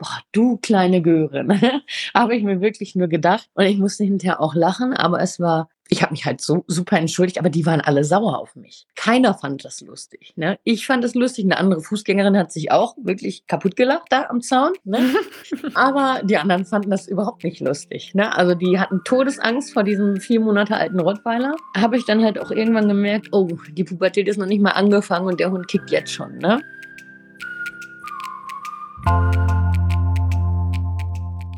boah, du kleine Göre. Habe ich mir wirklich nur gedacht. Und ich musste hinterher auch lachen, aber es war ich habe mich halt so super entschuldigt, aber die waren alle sauer auf mich. Keiner fand das lustig. Ne? Ich fand es lustig, eine andere Fußgängerin hat sich auch wirklich kaputt gelacht da am Zaun. Ne? aber die anderen fanden das überhaupt nicht lustig. Ne? Also die hatten Todesangst vor diesem vier Monate alten Rottweiler. Habe ich dann halt auch irgendwann gemerkt, oh, die Pubertät ist noch nicht mal angefangen und der Hund kickt jetzt schon. Ne?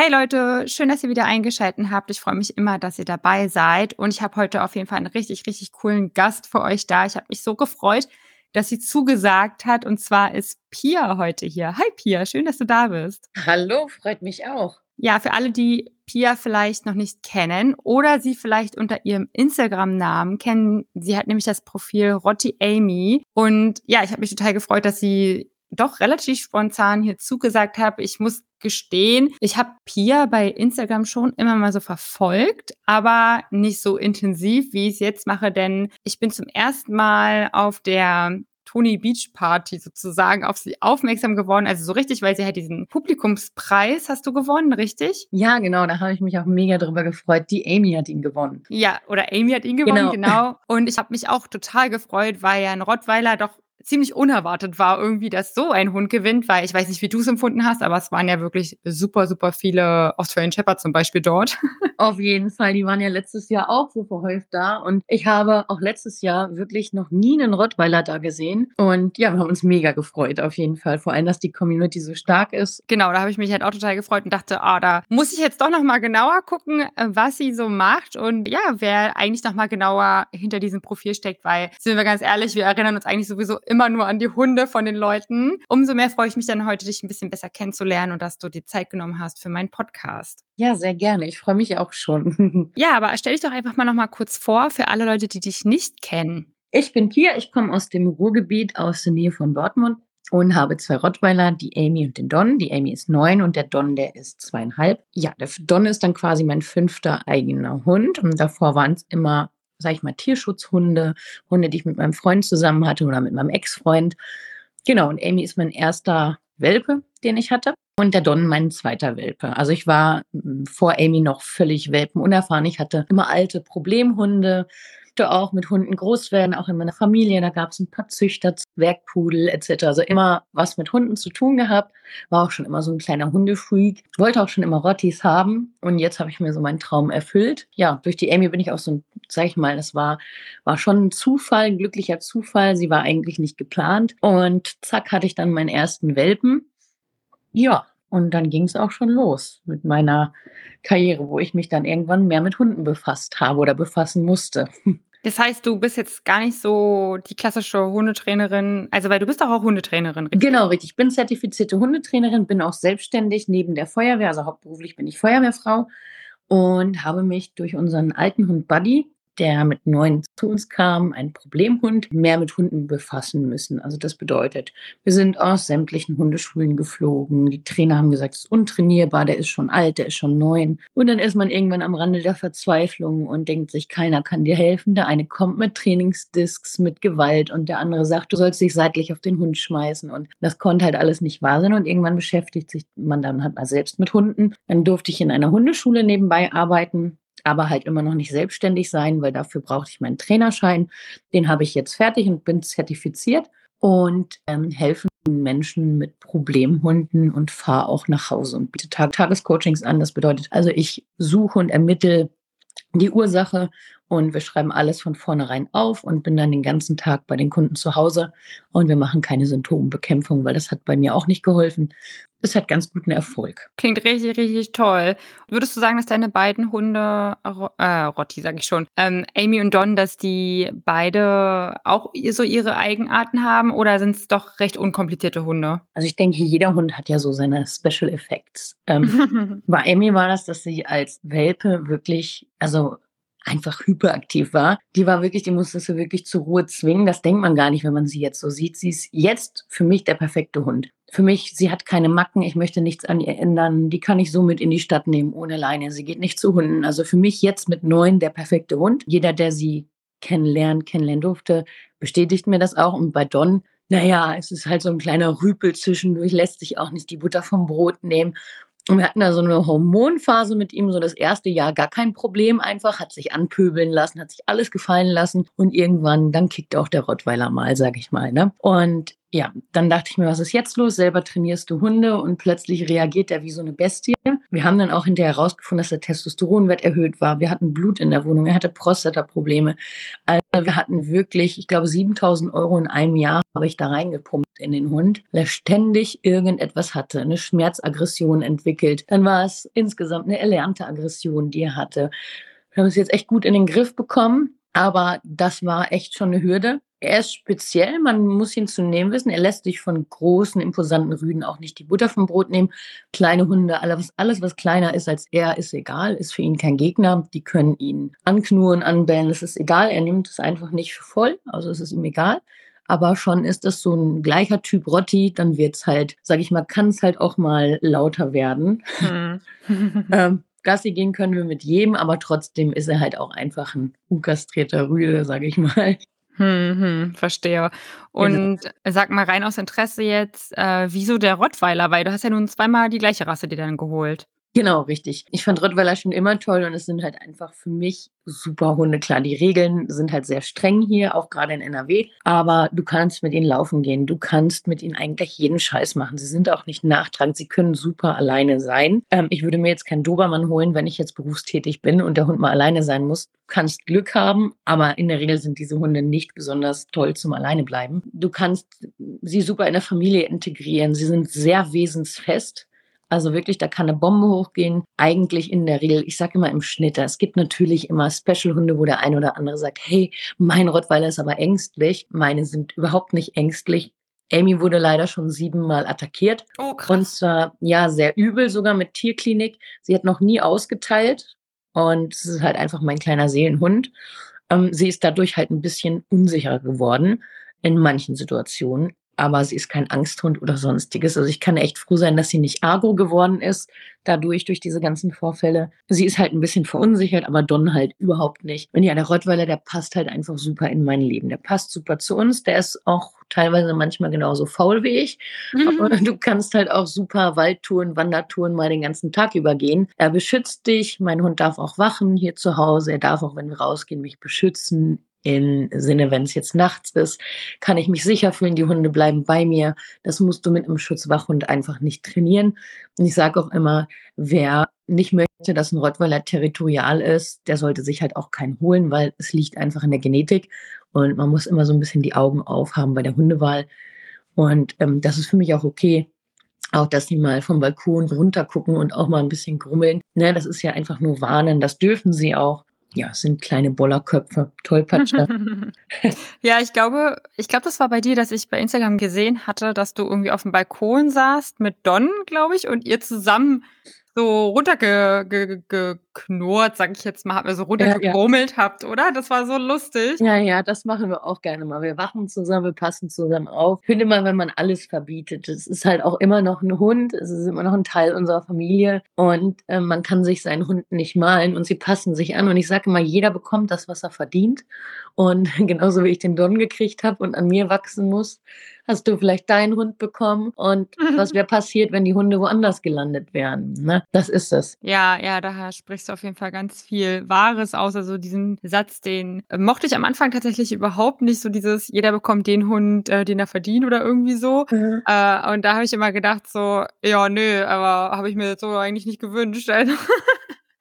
Hey Leute, schön, dass ihr wieder eingeschaltet habt. Ich freue mich immer, dass ihr dabei seid. Und ich habe heute auf jeden Fall einen richtig, richtig coolen Gast für euch da. Ich habe mich so gefreut, dass sie zugesagt hat. Und zwar ist Pia heute hier. Hi Pia, schön, dass du da bist. Hallo, freut mich auch. Ja, für alle, die Pia vielleicht noch nicht kennen oder sie vielleicht unter ihrem Instagram-Namen kennen, sie hat nämlich das Profil Rotti Amy. Und ja, ich habe mich total gefreut, dass sie doch relativ spontan hier zugesagt habe. Ich muss gestehen, ich habe Pia bei Instagram schon immer mal so verfolgt, aber nicht so intensiv, wie ich es jetzt mache, denn ich bin zum ersten Mal auf der Tony Beach Party sozusagen auf sie aufmerksam geworden. Also so richtig, weil sie halt diesen Publikumspreis hast du gewonnen, richtig? Ja, genau. Da habe ich mich auch mega drüber gefreut. Die Amy hat ihn gewonnen. Ja, oder Amy hat ihn gewonnen, genau. genau. Und ich habe mich auch total gefreut, weil ja ein Rottweiler doch ziemlich unerwartet war irgendwie, dass so ein Hund gewinnt, weil ich weiß nicht, wie du es empfunden hast, aber es waren ja wirklich super, super viele Australian Shepherd zum Beispiel dort. Auf jeden Fall, die waren ja letztes Jahr auch so verhäuft da und ich habe auch letztes Jahr wirklich noch nie einen Rottweiler da gesehen und ja, wir haben uns mega gefreut auf jeden Fall, vor allem, dass die Community so stark ist. Genau, da habe ich mich halt auch total gefreut und dachte, ah, da muss ich jetzt doch noch mal genauer gucken, äh, was sie so macht und ja, wer eigentlich noch mal genauer hinter diesem Profil steckt, weil sind wir ganz ehrlich, wir erinnern uns eigentlich sowieso immer nur an die Hunde von den Leuten. Umso mehr freue ich mich dann heute, dich ein bisschen besser kennenzulernen und dass du dir Zeit genommen hast für meinen Podcast. Ja, sehr gerne. Ich freue mich auch schon. ja, aber stell dich doch einfach mal noch mal kurz vor für alle Leute, die dich nicht kennen. Ich bin Pia, ich komme aus dem Ruhrgebiet aus der Nähe von Dortmund und habe zwei Rottweiler, die Amy und den Don. Die Amy ist neun und der Don, der ist zweieinhalb. Ja, der Don ist dann quasi mein fünfter eigener Hund und davor waren es immer sag ich mal, Tierschutzhunde, Hunde, die ich mit meinem Freund zusammen hatte oder mit meinem Ex-Freund. Genau, und Amy ist mein erster Welpe, den ich hatte. Und der Don mein zweiter Welpe. Also ich war vor Amy noch völlig welpenunerfahren. Ich hatte immer alte Problemhunde, durfte auch mit Hunden groß werden, auch in meiner Familie. Da gab es ein paar Züchter, Werkpudel etc. Also immer was mit Hunden zu tun gehabt. War auch schon immer so ein kleiner Hundefreak. Wollte auch schon immer Rottis haben. Und jetzt habe ich mir so meinen Traum erfüllt. Ja, durch die Amy bin ich auch so ein, sag ich mal, das war, war schon ein Zufall, ein glücklicher Zufall. Sie war eigentlich nicht geplant. Und zack, hatte ich dann meinen ersten Welpen. Ja, und dann ging es auch schon los mit meiner Karriere, wo ich mich dann irgendwann mehr mit Hunden befasst habe oder befassen musste. Das heißt, du bist jetzt gar nicht so die klassische Hundetrainerin, also weil du bist doch auch Hundetrainerin. Richtig? Genau, richtig. Ich bin zertifizierte Hundetrainerin, bin auch selbstständig neben der Feuerwehr, also hauptberuflich bin ich Feuerwehrfrau und habe mich durch unseren alten Hund Buddy der mit neun zu uns kam, ein Problemhund, mehr mit Hunden befassen müssen. Also das bedeutet, wir sind aus sämtlichen Hundeschulen geflogen. Die Trainer haben gesagt, es ist untrainierbar, der ist schon alt, der ist schon neun. Und dann ist man irgendwann am Rande der Verzweiflung und denkt sich, keiner kann dir helfen. Der eine kommt mit Trainingsdisks, mit Gewalt und der andere sagt, du sollst dich seitlich auf den Hund schmeißen. Und das konnte halt alles nicht wahr sein. Und irgendwann beschäftigt sich man dann halt mal selbst mit Hunden. Dann durfte ich in einer Hundeschule nebenbei arbeiten aber halt immer noch nicht selbstständig sein, weil dafür brauchte ich meinen Trainerschein. Den habe ich jetzt fertig und bin zertifiziert und ähm, helfen Menschen mit Problemhunden und fahre auch nach Hause und biete Tag Tagescoachings an. Das bedeutet also, ich suche und ermittle die Ursache und wir schreiben alles von vornherein auf und bin dann den ganzen Tag bei den Kunden zu Hause und wir machen keine Symptombekämpfung, weil das hat bei mir auch nicht geholfen. Das hat ganz guten Erfolg. Klingt richtig, richtig toll. Würdest du sagen, dass deine beiden Hunde, äh, Rotti sage ich schon, ähm, Amy und Don, dass die beide auch so ihre Eigenarten haben oder sind es doch recht unkomplizierte Hunde? Also ich denke, jeder Hund hat ja so seine Special Effects. Ähm, bei Amy war das, dass sie als Welpe wirklich, also einfach hyperaktiv war. Die war wirklich, die musste sie wirklich zur Ruhe zwingen. Das denkt man gar nicht, wenn man sie jetzt so sieht. Sie ist jetzt für mich der perfekte Hund. Für mich, sie hat keine Macken, ich möchte nichts an ihr ändern. Die kann ich so mit in die Stadt nehmen, ohne Leine. Sie geht nicht zu Hunden. Also für mich jetzt mit neun der perfekte Hund. Jeder, der sie kennenlernen, kennenlernen durfte, bestätigt mir das auch. Und bei Don, naja, es ist halt so ein kleiner Rüpel zwischendurch, lässt sich auch nicht die Butter vom Brot nehmen. Und wir hatten da so eine Hormonphase mit ihm, so das erste Jahr gar kein Problem einfach, hat sich anpöbeln lassen, hat sich alles gefallen lassen und irgendwann, dann kickt auch der Rottweiler mal, sag ich mal. Ne? Und ja, dann dachte ich mir, was ist jetzt los? Selber trainierst du Hunde und plötzlich reagiert er wie so eine Bestie. Wir haben dann auch hinterher herausgefunden, dass der Testosteronwert erhöht war. Wir hatten Blut in der Wohnung, er hatte Prostata-Probleme. Also wir hatten wirklich, ich glaube, 7000 Euro in einem Jahr habe ich da reingepumpt in den Hund, der ständig irgendetwas hatte, eine Schmerzaggression entwickelt. Dann war es insgesamt eine erlernte Aggression, die er hatte. Wir haben es jetzt echt gut in den Griff bekommen. Aber das war echt schon eine Hürde. Er ist speziell, man muss ihn zu nehmen wissen. Er lässt sich von großen, imposanten Rüden auch nicht die Butter vom Brot nehmen. Kleine Hunde, alles, alles, was kleiner ist als er, ist egal, ist für ihn kein Gegner. Die können ihn anknurren, anbellen, es ist egal. Er nimmt es einfach nicht voll, also es ist ihm egal. Aber schon ist das so ein gleicher Typ Rotti, dann wird es halt, sag ich mal, kann es halt auch mal lauter werden. Mhm. ähm, Gassi gehen können wir mit jedem, aber trotzdem ist er halt auch einfach ein unkastrierter Rüde, sage ich mal. Hm, hm, verstehe. Und genau. sag mal rein aus Interesse jetzt, äh, wieso der Rottweiler? Weil du hast ja nun zweimal die gleiche Rasse dir dann geholt. Genau, richtig. Ich fand Rottweiler schon immer toll und es sind halt einfach für mich super Hunde. Klar, die Regeln sind halt sehr streng hier, auch gerade in NRW, aber du kannst mit ihnen laufen gehen. Du kannst mit ihnen eigentlich jeden Scheiß machen. Sie sind auch nicht nachtragend. Sie können super alleine sein. Ähm, ich würde mir jetzt keinen Dobermann holen, wenn ich jetzt berufstätig bin und der Hund mal alleine sein muss. Du kannst Glück haben, aber in der Regel sind diese Hunde nicht besonders toll zum Alleine bleiben. Du kannst sie super in der Familie integrieren. Sie sind sehr wesensfest. Also wirklich, da kann eine Bombe hochgehen. Eigentlich in der Regel, ich sage immer im Schnitt, es gibt natürlich immer Special-Hunde, wo der ein oder andere sagt, hey, mein Rottweiler ist aber ängstlich. Meine sind überhaupt nicht ängstlich. Amy wurde leider schon siebenmal attackiert. Oh, krass. Und zwar, ja, sehr übel, sogar mit Tierklinik. Sie hat noch nie ausgeteilt. Und es ist halt einfach mein kleiner Seelenhund. Ähm, sie ist dadurch halt ein bisschen unsicher geworden in manchen Situationen aber sie ist kein Angsthund oder sonstiges. Also ich kann echt froh sein, dass sie nicht agro geworden ist, dadurch, durch diese ganzen Vorfälle. Sie ist halt ein bisschen verunsichert, aber Don halt überhaupt nicht. Und ja, der Rottweiler, der passt halt einfach super in mein Leben. Der passt super zu uns. Der ist auch teilweise manchmal genauso faul wie ich. Mhm. Aber du kannst halt auch super Waldtouren, Wandertouren mal den ganzen Tag übergehen. Er beschützt dich. Mein Hund darf auch wachen hier zu Hause. Er darf auch, wenn wir rausgehen, mich beschützen im Sinne, wenn es jetzt nachts ist, kann ich mich sicher fühlen, die Hunde bleiben bei mir. Das musst du mit einem Schutzwachhund einfach nicht trainieren. Und ich sage auch immer, wer nicht möchte, dass ein Rottweiler territorial ist, der sollte sich halt auch keinen holen, weil es liegt einfach in der Genetik. Und man muss immer so ein bisschen die Augen aufhaben bei der Hundewahl. Und ähm, das ist für mich auch okay. Auch, dass die mal vom Balkon runtergucken und auch mal ein bisschen grummeln. Ne, das ist ja einfach nur warnen. Das dürfen sie auch ja, sind kleine Bollerköpfe, Tollpatscher. ja, ich glaube, ich glaube, das war bei dir, dass ich bei Instagram gesehen hatte, dass du irgendwie auf dem Balkon saßt mit Don, glaube ich, und ihr zusammen so runtergeknurrt, sag ich jetzt mal, habt ihr so runtergerummelt ja, ja. habt, oder? Das war so lustig. Ja, ja, das machen wir auch gerne mal. Wir wachen zusammen, wir passen zusammen auf. Ich finde immer, wenn man alles verbietet, es ist halt auch immer noch ein Hund, es ist immer noch ein Teil unserer Familie und äh, man kann sich seinen Hund nicht malen und sie passen sich an. Und ich sage immer, jeder bekommt das, was er verdient. Und genauso wie ich den Don gekriegt habe und an mir wachsen muss, hast du vielleicht deinen Hund bekommen und was wäre passiert, wenn die Hunde woanders gelandet wären. Ne? Das ist es. Ja, ja, da sprichst du auf jeden Fall ganz viel Wahres aus. Also diesen Satz, den äh, mochte ich am Anfang tatsächlich überhaupt nicht. So dieses, jeder bekommt den Hund, äh, den er verdient oder irgendwie so. Mhm. Äh, und da habe ich immer gedacht so, ja, nö, aber habe ich mir so eigentlich nicht gewünscht. Also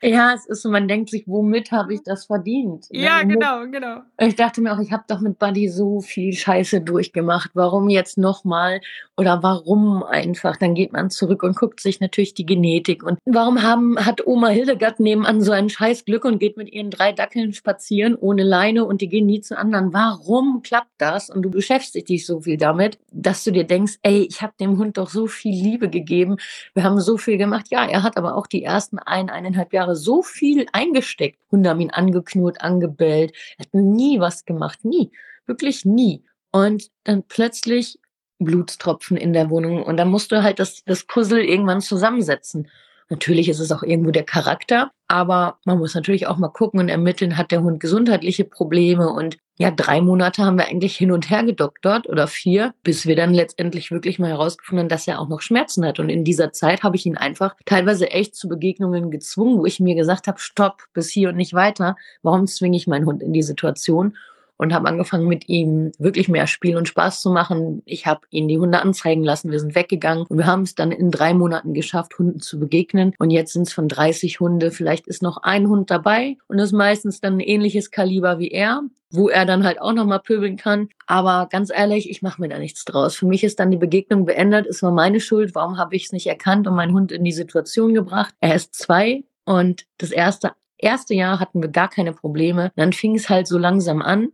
Ja, es ist so, man denkt sich, womit habe ich das verdient? Ja, womit? genau, genau. Ich dachte mir auch, ich habe doch mit Buddy so viel Scheiße durchgemacht. Warum jetzt nochmal? Oder warum einfach? Dann geht man zurück und guckt sich natürlich die Genetik. Und warum haben, hat Oma Hildegard nebenan so ein scheiß Glück und geht mit ihren drei Dackeln spazieren ohne Leine und die gehen nie zu anderen? Warum klappt das? Und du beschäftigst dich so viel damit, dass du dir denkst, ey, ich habe dem Hund doch so viel Liebe gegeben. Wir haben so viel gemacht. Ja, er hat aber auch die ersten ein, eineinhalb Jahre Jahre so viel eingesteckt. Hunde haben ihn angeknurrt, angebellt. Er hat nie was gemacht. Nie. Wirklich nie. Und dann plötzlich Blutstropfen in der Wohnung. Und dann musst du halt das, das Puzzle irgendwann zusammensetzen. Natürlich ist es auch irgendwo der Charakter, aber man muss natürlich auch mal gucken und ermitteln, hat der Hund gesundheitliche Probleme und ja, drei Monate haben wir eigentlich hin und her gedoktert oder vier, bis wir dann letztendlich wirklich mal herausgefunden haben, dass er auch noch Schmerzen hat. Und in dieser Zeit habe ich ihn einfach teilweise echt zu Begegnungen gezwungen, wo ich mir gesagt habe, stopp, bis hier und nicht weiter. Warum zwinge ich meinen Hund in die Situation? Und habe angefangen mit ihm wirklich mehr Spiel und Spaß zu machen. Ich habe ihn die Hunde anzeigen lassen, wir sind weggegangen und wir haben es dann in drei Monaten geschafft, Hunden zu begegnen. Und jetzt sind es von 30 Hunde, vielleicht ist noch ein Hund dabei und ist meistens dann ein ähnliches Kaliber wie er wo er dann halt auch nochmal pöbeln kann. Aber ganz ehrlich, ich mache mir da nichts draus. Für mich ist dann die Begegnung beendet, es war meine Schuld. Warum habe ich es nicht erkannt und meinen Hund in die Situation gebracht? Er ist zwei und das erste, erste Jahr hatten wir gar keine Probleme. Dann fing es halt so langsam an.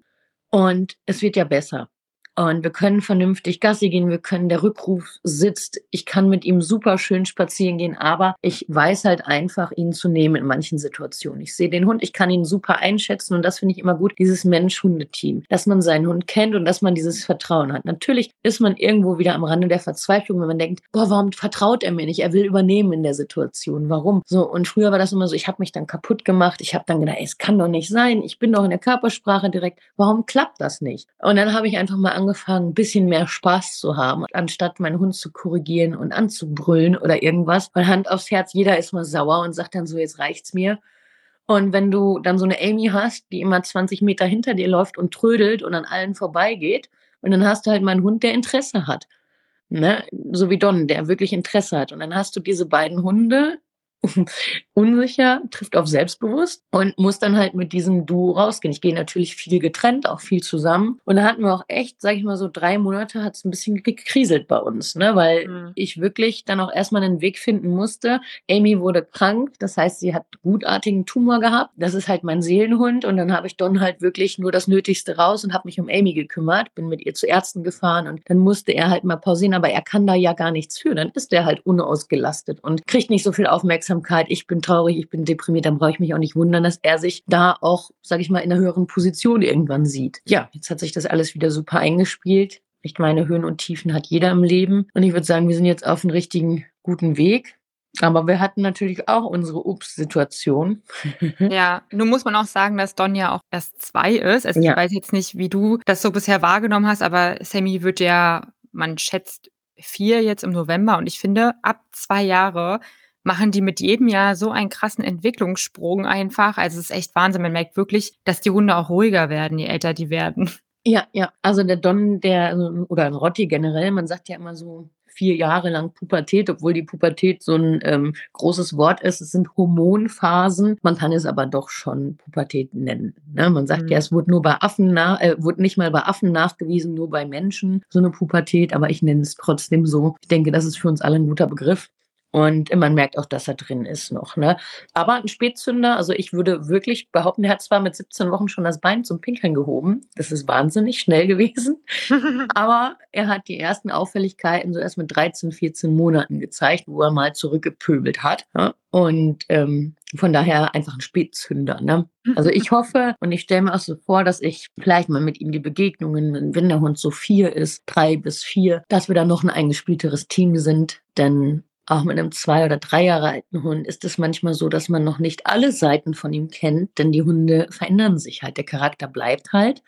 Und es wird ja besser. Und wir können vernünftig Gassi gehen, wir können, der Rückruf sitzt, ich kann mit ihm super schön spazieren gehen, aber ich weiß halt einfach, ihn zu nehmen in manchen Situationen. Ich sehe den Hund, ich kann ihn super einschätzen und das finde ich immer gut, dieses Mensch-Hunde-Team, dass man seinen Hund kennt und dass man dieses Vertrauen hat. Natürlich ist man irgendwo wieder am Rande der Verzweiflung, wenn man denkt, boah, warum vertraut er mir nicht? Er will übernehmen in der Situation. Warum? So, und früher war das immer so, ich habe mich dann kaputt gemacht, ich habe dann gedacht, ey, es kann doch nicht sein, ich bin doch in der Körpersprache direkt, warum klappt das nicht? Und dann habe ich einfach mal angefangen, ein bisschen mehr Spaß zu haben, anstatt meinen Hund zu korrigieren und anzubrüllen oder irgendwas. Weil Hand aufs Herz, jeder ist mal sauer und sagt dann so, jetzt reicht's mir. Und wenn du dann so eine Amy hast, die immer 20 Meter hinter dir läuft und trödelt und an allen vorbeigeht, und dann hast du halt meinen Hund, der Interesse hat. Ne? So wie Don, der wirklich Interesse hat. Und dann hast du diese beiden Hunde, unsicher, trifft auf selbstbewusst und muss dann halt mit diesem Duo rausgehen. Ich gehe natürlich viel getrennt, auch viel zusammen. Und da hatten wir auch echt, sag ich mal so, drei Monate hat es ein bisschen gekriselt bei uns, ne? weil mhm. ich wirklich dann auch erstmal einen Weg finden musste. Amy wurde krank, das heißt, sie hat gutartigen Tumor gehabt. Das ist halt mein Seelenhund. Und dann habe ich Don halt wirklich nur das Nötigste raus und habe mich um Amy gekümmert, bin mit ihr zu Ärzten gefahren und dann musste er halt mal pausieren, aber er kann da ja gar nichts für. Dann ist er halt unausgelastet und kriegt nicht so viel Aufmerksamkeit Aufmerksamkeit, ich bin traurig, ich bin deprimiert, dann brauche ich mich auch nicht wundern, dass er sich da auch, sage ich mal, in einer höheren Position irgendwann sieht. Ja, jetzt hat sich das alles wieder super eingespielt. Ich meine, Höhen und Tiefen hat jeder im Leben. Und ich würde sagen, wir sind jetzt auf einem richtigen, guten Weg. Aber wir hatten natürlich auch unsere Ups-Situation. Ja, nun muss man auch sagen, dass Don ja auch erst zwei ist. Also ja. ich weiß jetzt nicht, wie du das so bisher wahrgenommen hast, aber Sammy wird ja, man schätzt vier jetzt im November und ich finde, ab zwei Jahre machen die mit jedem Jahr so einen krassen Entwicklungssprung einfach. Also es ist echt Wahnsinn. Man merkt wirklich, dass die Hunde auch ruhiger werden, je älter die werden. Ja, ja. Also der Don, der, also, oder ein Rotti generell, man sagt ja immer so vier Jahre lang Pubertät, obwohl die Pubertät so ein ähm, großes Wort ist. Es sind Hormonphasen. Man kann es aber doch schon Pubertät nennen. Ne? Man sagt mhm. ja, es wurde nur bei Affen nach, äh, wurde nicht mal bei Affen nachgewiesen, nur bei Menschen so eine Pubertät, aber ich nenne es trotzdem so. Ich denke, das ist für uns alle ein guter Begriff. Und man merkt auch, dass er drin ist noch. Ne? Aber ein Spätzünder, also ich würde wirklich behaupten, er hat zwar mit 17 Wochen schon das Bein zum Pinkeln gehoben. Das ist wahnsinnig schnell gewesen. Aber er hat die ersten Auffälligkeiten so erst mit 13, 14 Monaten gezeigt, wo er mal zurückgepöbelt hat. Ja? Und ähm, von daher einfach ein Spätzünder. Ne? Also ich hoffe und ich stelle mir auch so vor, dass ich vielleicht mal mit ihm die Begegnungen, wenn der Hund so vier ist, drei bis vier, dass wir dann noch ein eingespielteres Team sind. Denn auch mit einem zwei oder drei Jahre alten Hund ist es manchmal so, dass man noch nicht alle Seiten von ihm kennt, denn die Hunde verändern sich halt. Der Charakter bleibt halt,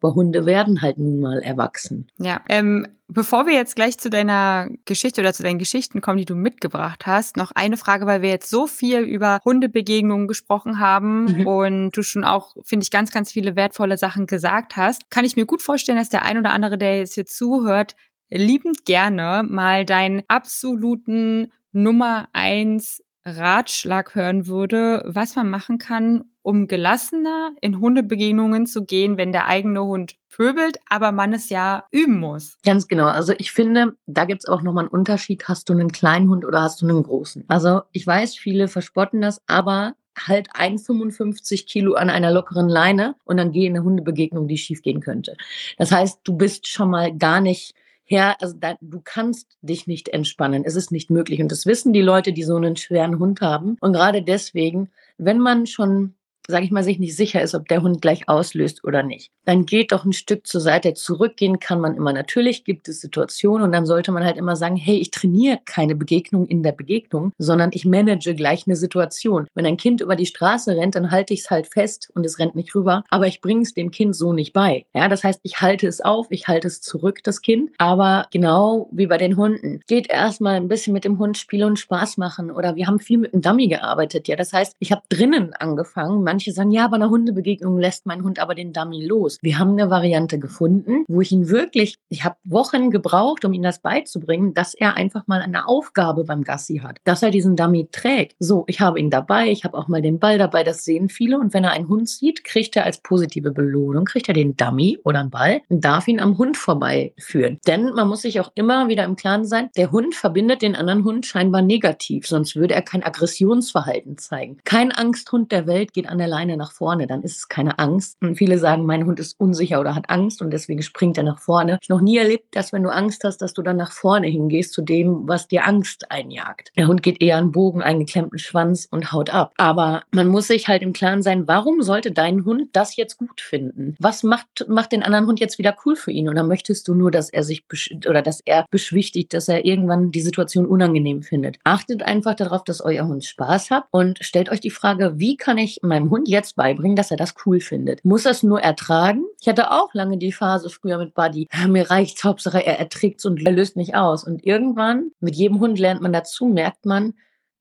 aber Hunde werden halt nun mal erwachsen. Ja, ähm, bevor wir jetzt gleich zu deiner Geschichte oder zu deinen Geschichten kommen, die du mitgebracht hast, noch eine Frage, weil wir jetzt so viel über Hundebegegnungen gesprochen haben mhm. und du schon auch, finde ich, ganz, ganz viele wertvolle Sachen gesagt hast, kann ich mir gut vorstellen, dass der ein oder andere, der jetzt hier zuhört, liebend gerne mal deinen absoluten Nummer eins Ratschlag hören würde, was man machen kann, um gelassener in Hundebegegnungen zu gehen, wenn der eigene Hund pöbelt, aber man es ja üben muss. Ganz genau. Also ich finde, da gibt es auch nochmal einen Unterschied. Hast du einen kleinen Hund oder hast du einen großen? Also ich weiß, viele verspotten das, aber halt ein 55 Kilo an einer lockeren Leine und dann gehe in eine Hundebegegnung, die schief gehen könnte. Das heißt, du bist schon mal gar nicht her, also da, du kannst dich nicht entspannen. Es ist nicht möglich. Und das wissen die Leute, die so einen schweren Hund haben. Und gerade deswegen, wenn man schon sage ich mal, sich nicht sicher ist, ob der Hund gleich auslöst oder nicht, dann geht doch ein Stück zur Seite. Zurückgehen kann man immer. Natürlich gibt es Situationen und dann sollte man halt immer sagen, hey, ich trainiere keine Begegnung in der Begegnung, sondern ich manage gleich eine Situation. Wenn ein Kind über die Straße rennt, dann halte ich es halt fest und es rennt nicht rüber, aber ich bringe es dem Kind so nicht bei. Ja, das heißt, ich halte es auf, ich halte es zurück, das Kind, aber genau wie bei den Hunden. Geht erstmal ein bisschen mit dem Hund spielen und Spaß machen oder wir haben viel mit dem Dummy gearbeitet. Ja, das heißt, ich habe drinnen angefangen, Manche sagen, ja, bei einer Hundebegegnung lässt mein Hund aber den Dummy los. Wir haben eine Variante gefunden, wo ich ihn wirklich, ich habe Wochen gebraucht, um ihm das beizubringen, dass er einfach mal eine Aufgabe beim Gassi hat, dass er diesen Dummy trägt. So, ich habe ihn dabei, ich habe auch mal den Ball dabei, das sehen viele. Und wenn er einen Hund sieht, kriegt er als positive Belohnung, kriegt er den Dummy oder einen Ball und darf ihn am Hund vorbeiführen. Denn man muss sich auch immer wieder im Klaren sein, der Hund verbindet den anderen Hund scheinbar negativ, sonst würde er kein Aggressionsverhalten zeigen. Kein Angsthund der Welt geht an der der Leine nach vorne, dann ist es keine Angst. Und viele sagen, mein Hund ist unsicher oder hat Angst und deswegen springt er nach vorne. Ich habe noch nie erlebt, dass wenn du Angst hast, dass du dann nach vorne hingehst zu dem, was dir Angst einjagt. Der Hund geht eher an Bogen, eingeklemmten Schwanz und haut ab. Aber man muss sich halt im Klaren sein, warum sollte dein Hund das jetzt gut finden? Was macht, macht den anderen Hund jetzt wieder cool für ihn? Oder möchtest du nur, dass er sich oder dass er beschwichtigt, dass er irgendwann die Situation unangenehm findet? Achtet einfach darauf, dass euer Hund Spaß hat und stellt euch die Frage, wie kann ich meinem Hund jetzt beibringen, dass er das cool findet. Muss er es nur ertragen? Ich hatte auch lange die Phase früher mit Buddy. Ja, mir reicht's, Hauptsache er erträgt's und er löst nicht aus. Und irgendwann, mit jedem Hund lernt man dazu, merkt man,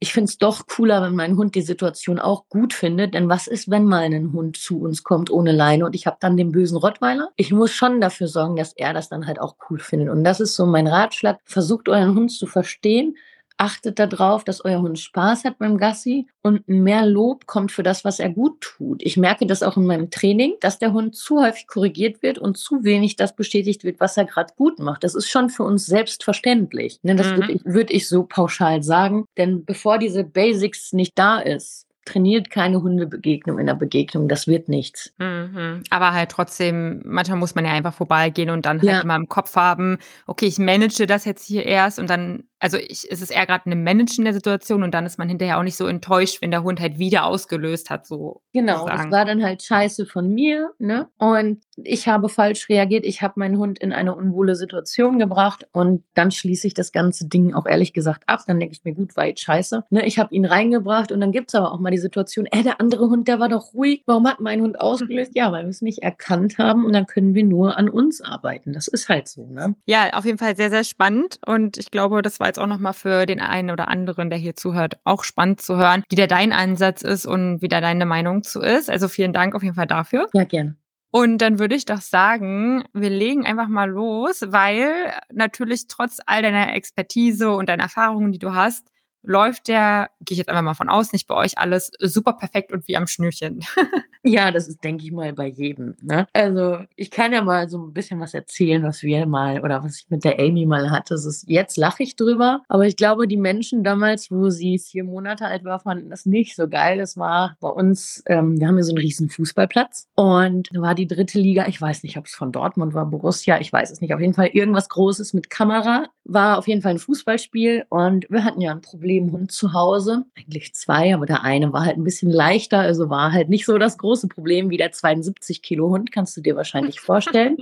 ich finde es doch cooler, wenn mein Hund die Situation auch gut findet. Denn was ist, wenn mal ein Hund zu uns kommt ohne Leine und ich habe dann den bösen Rottweiler? Ich muss schon dafür sorgen, dass er das dann halt auch cool findet. Und das ist so mein Ratschlag. Versucht euren Hund zu verstehen, achtet darauf, dass euer Hund Spaß hat beim Gassi und mehr Lob kommt für das, was er gut tut. Ich merke das auch in meinem Training, dass der Hund zu häufig korrigiert wird und zu wenig das bestätigt wird, was er gerade gut macht. Das ist schon für uns selbstverständlich. Ne, das mhm. würde ich, würd ich so pauschal sagen. Denn bevor diese Basics nicht da ist, trainiert keine Hundebegegnung in der Begegnung, das wird nichts. Mhm. Aber halt trotzdem, manchmal muss man ja einfach vorbeigehen und dann halt ja. immer im Kopf haben, okay, ich manage das jetzt hier erst und dann also ich, es ist eher gerade eine Managen der Situation und dann ist man hinterher auch nicht so enttäuscht, wenn der Hund halt wieder ausgelöst hat. So genau, das war dann halt scheiße von mir, ne? Und ich habe falsch reagiert. Ich habe meinen Hund in eine unwohle Situation gebracht und dann schließe ich das ganze Ding auch ehrlich gesagt ab. Dann denke ich mir, gut, war jetzt scheiße. Ne? Ich habe ihn reingebracht und dann gibt es aber auch mal die Situation, ey, der andere Hund, der war doch ruhig. Warum hat mein Hund ausgelöst? Ja, weil wir es nicht erkannt haben und dann können wir nur an uns arbeiten. Das ist halt so, ne? Ja, auf jeden Fall sehr, sehr spannend und ich glaube, das war jetzt auch nochmal für den einen oder anderen, der hier zuhört, auch spannend zu hören, wie da dein Ansatz ist und wie da deine Meinung zu ist. Also vielen Dank auf jeden Fall dafür. Ja, gerne. Und dann würde ich doch sagen, wir legen einfach mal los, weil natürlich trotz all deiner Expertise und deiner Erfahrungen, die du hast, läuft der, gehe ich jetzt einfach mal von aus, nicht bei euch alles super perfekt und wie am Schnürchen. ja, das ist, denke ich mal, bei jedem. Ne? Also ich kann ja mal so ein bisschen was erzählen, was wir mal oder was ich mit der Amy mal hatte. Das ist, jetzt lache ich drüber, aber ich glaube, die Menschen damals, wo sie vier Monate alt war, fanden das nicht so geil. Das war bei uns, ähm, wir haben hier so einen riesen Fußballplatz und da war die dritte Liga, ich weiß nicht, ob es von Dortmund war, Borussia, ich weiß es nicht. Auf jeden Fall irgendwas Großes mit Kamera, war auf jeden Fall ein Fußballspiel und wir hatten ja ein Problem Problemhund zu Hause. Eigentlich zwei, aber der eine war halt ein bisschen leichter, also war halt nicht so das große Problem wie der 72 Kilo Hund, kannst du dir wahrscheinlich vorstellen.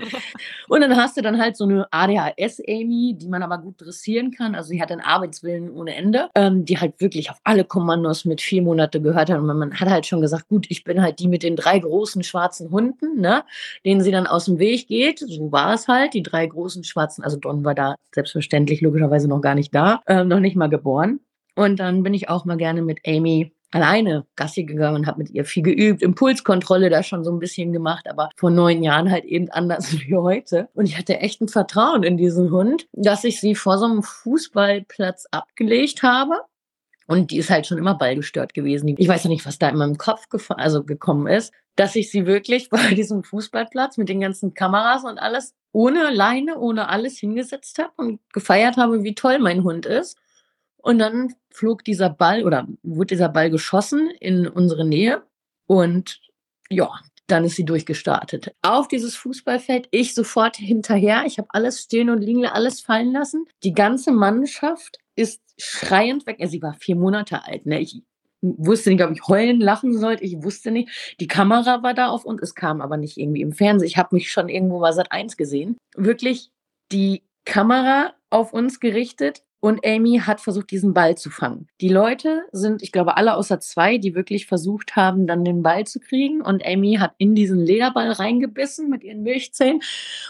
Und dann hast du dann halt so eine ADHS-Amy, die man aber gut dressieren kann. Also sie hat einen Arbeitswillen ohne Ende, ähm, die halt wirklich auf alle Kommandos mit vier Monate gehört hat. Und man hat halt schon gesagt, gut, ich bin halt die mit den drei großen schwarzen Hunden, ne, denen sie dann aus dem Weg geht. So war es halt. Die drei großen schwarzen, also Don war da selbstverständlich logischerweise noch gar nicht da, ähm, noch nicht mal geboren. Und dann bin ich auch mal gerne mit Amy alleine Gassi gegangen und habe mit ihr viel geübt, Impulskontrolle da schon so ein bisschen gemacht, aber vor neun Jahren halt eben anders wie heute. Und ich hatte echt ein Vertrauen in diesen Hund, dass ich sie vor so einem Fußballplatz abgelegt habe Und die ist halt schon immer ballgestört gewesen. Ich weiß ja nicht, was da in meinem Kopf also gekommen ist, dass ich sie wirklich bei diesem Fußballplatz mit den ganzen Kameras und alles ohne Leine, ohne alles hingesetzt habe und gefeiert habe, wie toll mein Hund ist. Und dann flog dieser Ball oder wurde dieser Ball geschossen in unsere Nähe. Und ja, dann ist sie durchgestartet. Auf dieses Fußballfeld, ich sofort hinterher. Ich habe alles stehen und liegen, alles fallen lassen. Die ganze Mannschaft ist schreiend weg. Sie war vier Monate alt. Ne? Ich wusste nicht, ob ich heulen, lachen sollte. Ich wusste nicht. Die Kamera war da auf uns. Es kam aber nicht irgendwie im Fernsehen. Ich habe mich schon irgendwo bei Sat 1 gesehen. Wirklich die Kamera auf uns gerichtet und Amy hat versucht, diesen Ball zu fangen. Die Leute sind, ich glaube, alle außer zwei, die wirklich versucht haben, dann den Ball zu kriegen. Und Amy hat in diesen Lederball reingebissen mit ihren Milchzähnen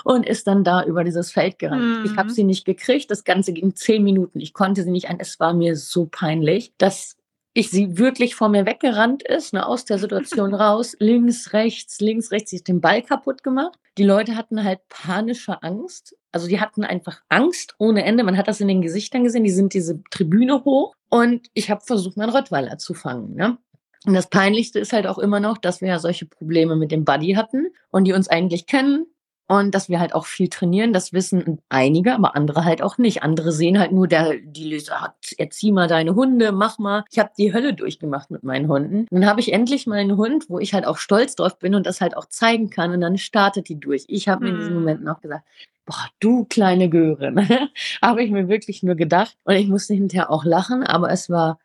und ist dann da über dieses Feld gerannt. Mhm. Ich habe sie nicht gekriegt. Das Ganze ging zehn Minuten. Ich konnte sie nicht ein. Es war mir so peinlich, dass ich sie wirklich vor mir weggerannt ist, ne, aus der Situation raus, links, rechts, links, rechts, sie hat den Ball kaputt gemacht. Die Leute hatten halt panische Angst. Also die hatten einfach Angst ohne Ende. Man hat das in den Gesichtern gesehen. Die sind diese Tribüne hoch und ich habe versucht, meinen Rottweiler zu fangen. Ne? Und das Peinlichste ist halt auch immer noch, dass wir ja solche Probleme mit dem Buddy hatten und die uns eigentlich kennen, und dass wir halt auch viel trainieren, das wissen einige, aber andere halt auch nicht. Andere sehen halt nur, der, die Leser hat, erzieh mal deine Hunde, mach mal. Ich habe die Hölle durchgemacht mit meinen Hunden. Dann habe ich endlich meinen Hund, wo ich halt auch stolz drauf bin und das halt auch zeigen kann. Und dann startet die durch. Ich habe mir in diesem mhm. Moment noch gesagt, boah, du kleine Göre. habe ich mir wirklich nur gedacht. Und ich musste hinterher auch lachen, aber es war,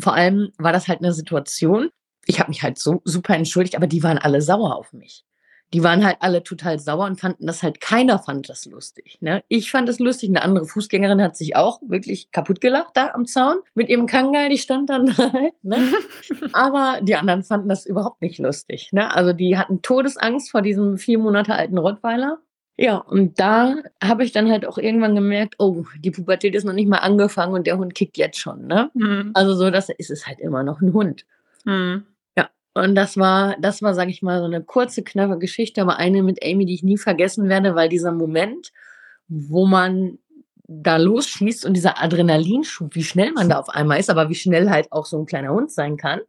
vor allem war das halt eine Situation. Ich habe mich halt so super entschuldigt, aber die waren alle sauer auf mich die waren halt alle total sauer und fanden das halt, keiner fand das lustig. Ne? Ich fand es lustig, eine andere Fußgängerin hat sich auch wirklich kaputt gelacht da am Zaun mit ihrem Kangal, die stand dann halt. Ne? Aber die anderen fanden das überhaupt nicht lustig. Ne? Also die hatten Todesangst vor diesem vier Monate alten Rottweiler. Ja, und da habe ich dann halt auch irgendwann gemerkt, oh, die Pubertät ist noch nicht mal angefangen und der Hund kickt jetzt schon. Ne? Mhm. Also so, das ist es halt immer noch ein Hund. Mhm. Und das war, das war, sag ich mal, so eine kurze, knappe Geschichte, aber eine mit Amy, die ich nie vergessen werde, weil dieser Moment, wo man da losschießt und dieser Adrenalinschub, wie schnell man da auf einmal ist, aber wie schnell halt auch so ein kleiner Hund sein kann.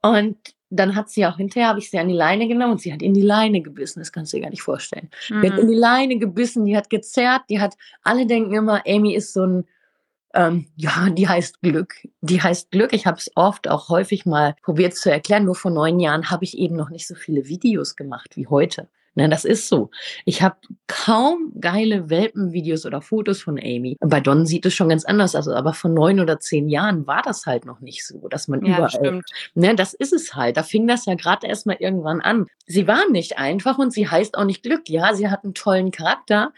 Und dann hat sie auch hinterher, habe ich sie an die Leine genommen und sie hat in die Leine gebissen. Das kannst du dir gar nicht vorstellen. Mhm. Die hat in die Leine gebissen, die hat gezerrt, die hat, alle denken immer, Amy ist so ein, ähm, ja, die heißt Glück. Die heißt Glück. Ich habe es oft auch häufig mal probiert zu erklären. Nur vor neun Jahren habe ich eben noch nicht so viele Videos gemacht wie heute. Ne, das ist so. Ich habe kaum geile Welpenvideos oder Fotos von Amy. Bei Don sieht es schon ganz anders aus, aber vor neun oder zehn Jahren war das halt noch nicht so, dass man ja, überall. Stimmt. Ne, das ist es halt. Da fing das ja gerade erst mal irgendwann an. Sie war nicht einfach und sie heißt auch nicht Glück. Ja, sie hat einen tollen Charakter,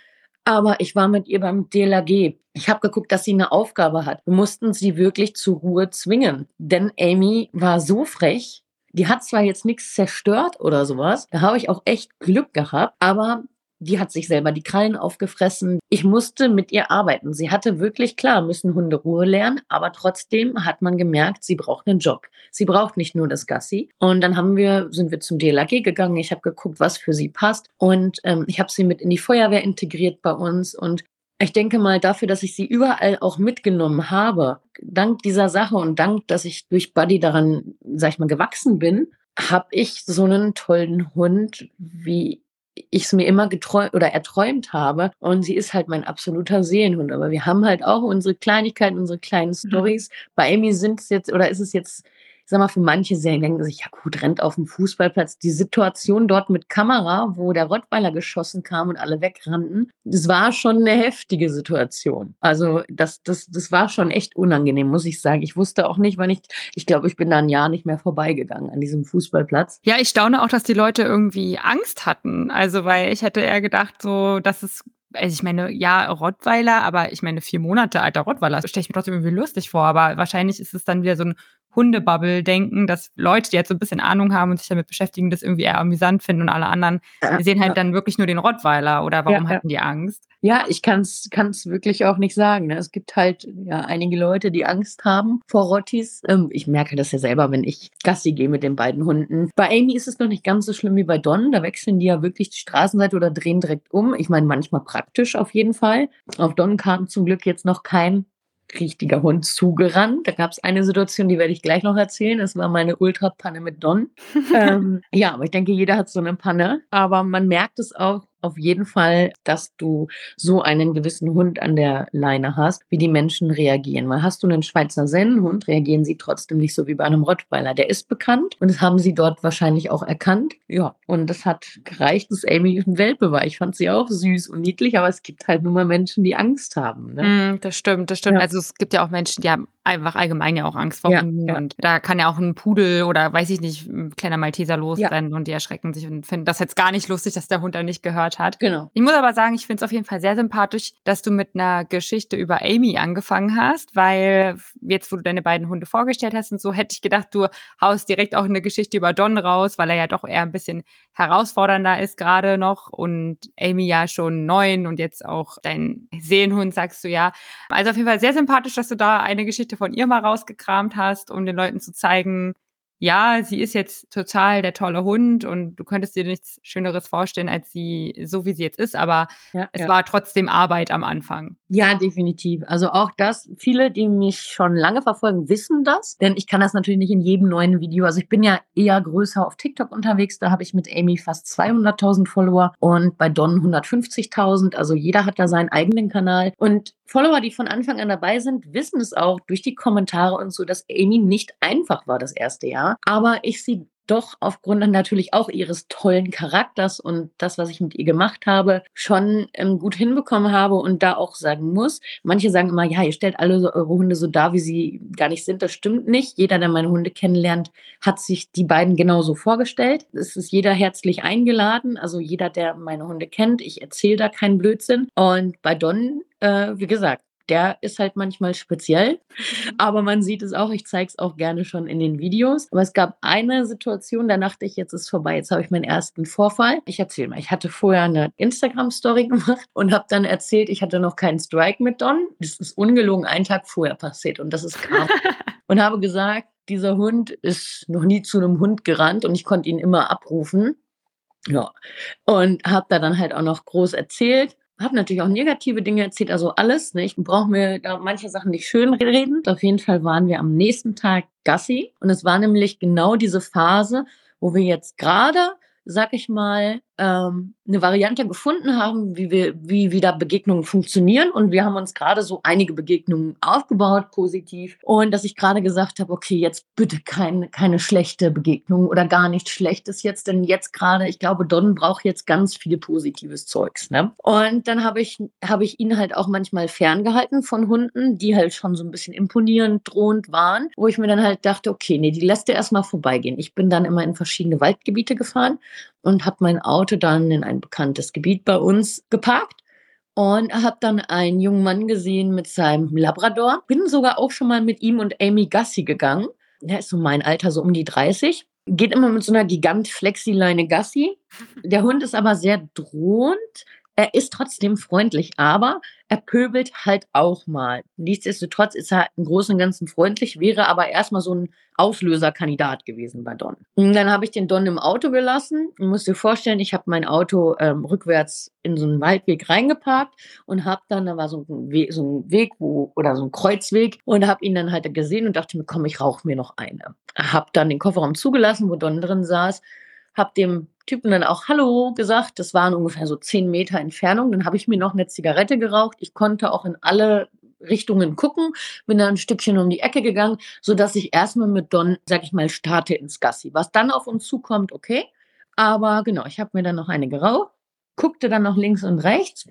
aber ich war mit ihr beim DLAG. Ich habe geguckt, dass sie eine Aufgabe hat. Wir mussten sie wirklich zur Ruhe zwingen. Denn Amy war so frech. Die hat zwar jetzt nichts zerstört oder sowas. Da habe ich auch echt Glück gehabt. Aber die hat sich selber die Krallen aufgefressen. Ich musste mit ihr arbeiten. Sie hatte wirklich, klar, müssen Hunde Ruhe lernen, aber trotzdem hat man gemerkt, sie braucht einen Job. Sie braucht nicht nur das Gassi. Und dann haben wir, sind wir zum DLAG gegangen. Ich habe geguckt, was für sie passt. Und ähm, ich habe sie mit in die Feuerwehr integriert bei uns. Und ich denke mal dafür, dass ich sie überall auch mitgenommen habe, dank dieser Sache und dank, dass ich durch Buddy daran, sag ich mal, gewachsen bin, habe ich so einen tollen Hund wie ich es mir immer geträumt oder erträumt habe. Und sie ist halt mein absoluter Seelenhund. Aber wir haben halt auch unsere Kleinigkeiten, unsere kleinen mhm. Stories. Bei Amy sind es jetzt, oder ist es jetzt sag mal, für manche Serien denken sich, ja gut, rennt auf dem Fußballplatz. Die Situation dort mit Kamera, wo der Rottweiler geschossen kam und alle wegrannten, das war schon eine heftige Situation. Also das, das, das war schon echt unangenehm, muss ich sagen. Ich wusste auch nicht, wann ich, ich glaube, ich bin da ein Jahr nicht mehr vorbeigegangen an diesem Fußballplatz. Ja, ich staune auch, dass die Leute irgendwie Angst hatten. Also, weil ich hätte eher gedacht, so, dass es also ich meine, ja, Rottweiler, aber ich meine, vier Monate alter Rottweiler, das stelle ich mir trotzdem irgendwie lustig vor, aber wahrscheinlich ist es dann wieder so ein Hundebubble denken, dass Leute, die jetzt so ein bisschen Ahnung haben und sich damit beschäftigen, das irgendwie eher amüsant finden und alle anderen ja, sehen halt ja. dann wirklich nur den Rottweiler oder warum ja, hatten die Angst? Ja, ich kann es wirklich auch nicht sagen. Ne? Es gibt halt ja einige Leute, die Angst haben vor Rottis. Ähm, ich merke das ja selber, wenn ich Gassi gehe mit den beiden Hunden. Bei Amy ist es noch nicht ganz so schlimm wie bei Don. Da wechseln die ja wirklich die Straßenseite oder drehen direkt um. Ich meine, manchmal praktisch auf jeden Fall. Auf Don kam zum Glück jetzt noch kein richtiger Hund zugerannt. Da gab es eine Situation, die werde ich gleich noch erzählen. Das war meine Ultrapanne mit Don. ähm, ja, aber ich denke, jeder hat so eine Panne. Aber man merkt es auch, auf jeden Fall, dass du so einen gewissen Hund an der Leine hast, wie die Menschen reagieren. Weil hast du einen Schweizer Sennenhund, reagieren sie trotzdem nicht so wie bei einem Rottweiler. Der ist bekannt und das haben sie dort wahrscheinlich auch erkannt. Ja, und das hat gereicht, dass Amy ein Welpe war. Ich fand sie auch süß und niedlich, aber es gibt halt nur mal Menschen, die Angst haben. Ne? Mm, das stimmt, das stimmt. Ja. Also es gibt ja auch Menschen, die haben einfach allgemein ja auch Angst vor ja, Hunden. Ja. Und da kann ja auch ein Pudel oder weiß ich nicht, ein kleiner Malteser losrennen und die erschrecken sich und finden das jetzt gar nicht lustig, dass der Hund da nicht gehört hat. Genau. Ich muss aber sagen, ich finde es auf jeden Fall sehr sympathisch, dass du mit einer Geschichte über Amy angefangen hast, weil jetzt, wo du deine beiden Hunde vorgestellt hast und so, hätte ich gedacht, du haust direkt auch eine Geschichte über Don raus, weil er ja doch eher ein bisschen herausfordernder ist gerade noch und Amy ja schon neun und jetzt auch dein Seelenhund, sagst du ja. Also auf jeden Fall sehr sympathisch, dass du da eine Geschichte von ihr mal rausgekramt hast, um den Leuten zu zeigen, ja, sie ist jetzt total der tolle Hund und du könntest dir nichts Schöneres vorstellen, als sie so wie sie jetzt ist, aber ja, es ja. war trotzdem Arbeit am Anfang. Ja, definitiv. Also auch das, viele, die mich schon lange verfolgen, wissen das, denn ich kann das natürlich nicht in jedem neuen Video. Also ich bin ja eher größer auf TikTok unterwegs, da habe ich mit Amy fast 200.000 Follower und bei Don 150.000. Also jeder hat da seinen eigenen Kanal und Follower, die von Anfang an dabei sind, wissen es auch durch die Kommentare und so, dass Amy nicht einfach war das erste Jahr. Aber ich sie doch aufgrund natürlich auch ihres tollen Charakters und das, was ich mit ihr gemacht habe, schon ähm, gut hinbekommen habe und da auch sagen muss, manche sagen immer, ja, ihr stellt alle so eure Hunde so dar, wie sie gar nicht sind. Das stimmt nicht. Jeder, der meine Hunde kennenlernt, hat sich die beiden genauso vorgestellt. Es ist jeder herzlich eingeladen. Also jeder, der meine Hunde kennt, ich erzähle da keinen Blödsinn. Und bei Don, äh, wie gesagt, der ist halt manchmal speziell, mhm. aber man sieht es auch, ich zeige es auch gerne schon in den Videos. Aber es gab eine Situation, da dachte ich, jetzt ist vorbei, jetzt habe ich meinen ersten Vorfall. Ich erzähle mal, ich hatte vorher eine Instagram-Story gemacht und habe dann erzählt, ich hatte noch keinen Strike mit Don. Das ist ungelogen einen Tag vorher passiert und das ist krass. und habe gesagt, dieser Hund ist noch nie zu einem Hund gerannt und ich konnte ihn immer abrufen. Ja, und habe da dann halt auch noch groß erzählt habe natürlich auch negative Dinge erzählt, also alles. Ne? Ich brauche mir da manche Sachen nicht schön reden. Auf jeden Fall waren wir am nächsten Tag Gassi und es war nämlich genau diese Phase, wo wir jetzt gerade sag ich mal, ähm, eine Variante gefunden haben, wie wir, wie wieder Begegnungen funktionieren. Und wir haben uns gerade so einige Begegnungen aufgebaut, positiv. Und dass ich gerade gesagt habe, okay, jetzt bitte keine, keine schlechte Begegnung oder gar nichts Schlechtes jetzt, denn jetzt gerade, ich glaube, Don braucht jetzt ganz viel positives Zeugs. Ne? Und dann habe ich, habe ich ihn halt auch manchmal ferngehalten von Hunden, die halt schon so ein bisschen imponierend, drohend waren, wo ich mir dann halt dachte, okay, nee, die lässt er erstmal vorbeigehen. Ich bin dann immer in verschiedene Waldgebiete gefahren und habe mein Auto dann in ein bekanntes Gebiet bei uns geparkt und habe dann einen jungen Mann gesehen mit seinem Labrador. Bin sogar auch schon mal mit ihm und Amy Gassi gegangen. Der ist so mein Alter, so um die 30. Geht immer mit so einer gigant Flexileine Gassi. Der Hund ist aber sehr drohend. Er ist trotzdem freundlich, aber er pöbelt halt auch mal. Nichtsdestotrotz ist er im Großen und Ganzen freundlich, wäre aber erstmal so ein Auslöserkandidat gewesen bei Don. Und dann habe ich den Don im Auto gelassen und muss dir vorstellen, ich habe mein Auto ähm, rückwärts in so einen Waldweg reingeparkt und habe dann, da war so ein Weg, so ein Weg wo, oder so ein Kreuzweg und habe ihn dann halt gesehen und dachte mir, komm, ich rauche mir noch eine. Habe dann den Kofferraum zugelassen, wo Don drin saß, habe dem Typen dann auch Hallo gesagt. Das waren ungefähr so zehn Meter Entfernung. Dann habe ich mir noch eine Zigarette geraucht. Ich konnte auch in alle Richtungen gucken, bin dann ein Stückchen um die Ecke gegangen, sodass ich erstmal mit Don, sag ich mal, starte ins Gassi. Was dann auf uns zukommt, okay. Aber genau, ich habe mir dann noch eine geraucht, guckte dann noch links und rechts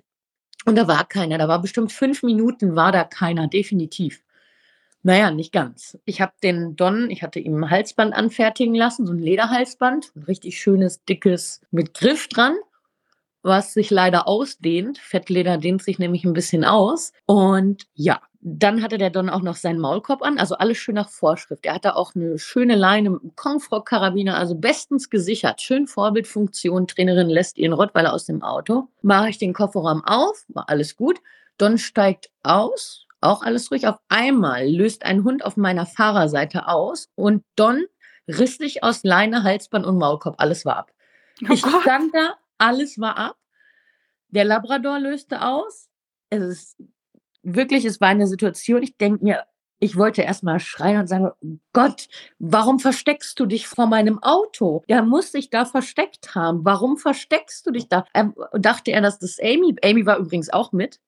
und da war keiner. Da war bestimmt fünf Minuten, war da keiner, definitiv. Naja, nicht ganz. Ich habe den Don, ich hatte ihm ein Halsband anfertigen lassen, so ein Lederhalsband, ein richtig schönes, dickes mit Griff dran, was sich leider ausdehnt. Fettleder dehnt sich nämlich ein bisschen aus. Und ja, dann hatte der Don auch noch seinen Maulkorb an, also alles schön nach Vorschrift. Er hatte auch eine schöne Leine mit einem Kongfrog-Karabiner, also bestens gesichert. Schön Vorbildfunktion. Trainerin lässt ihren Rottweiler aus dem Auto. Mache ich den Kofferraum auf, war alles gut. Don steigt aus, auch alles ruhig. Auf einmal löst ein Hund auf meiner Fahrerseite aus und Don riss sich aus Leine, Halsband und Maulkorb. Alles war ab. Oh ich Gott. stand da, alles war ab. Der Labrador löste aus. Es ist wirklich, es war eine Situation, ich denke mir, ich wollte erst mal schreien und sagen, Gott, warum versteckst du dich vor meinem Auto? Der muss sich da versteckt haben. Warum versteckst du dich da? Er dachte er, dass das Amy, Amy war übrigens auch mit,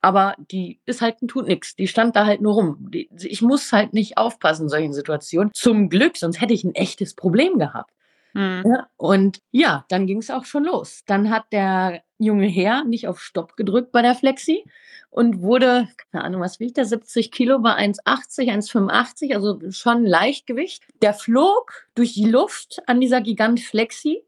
aber die ist halt tut nichts. Die stand da halt nur rum. Die, ich muss halt nicht aufpassen in solchen Situationen. Zum Glück, sonst hätte ich ein echtes Problem gehabt. Mhm. Ja, und ja, dann ging es auch schon los. Dann hat der junge Herr nicht auf Stopp gedrückt bei der Flexi und wurde, keine Ahnung, was wiegt der, 70 Kilo bei 1,80, 1,85, also schon Leichtgewicht. Der flog durch die Luft an dieser Gigant Flexi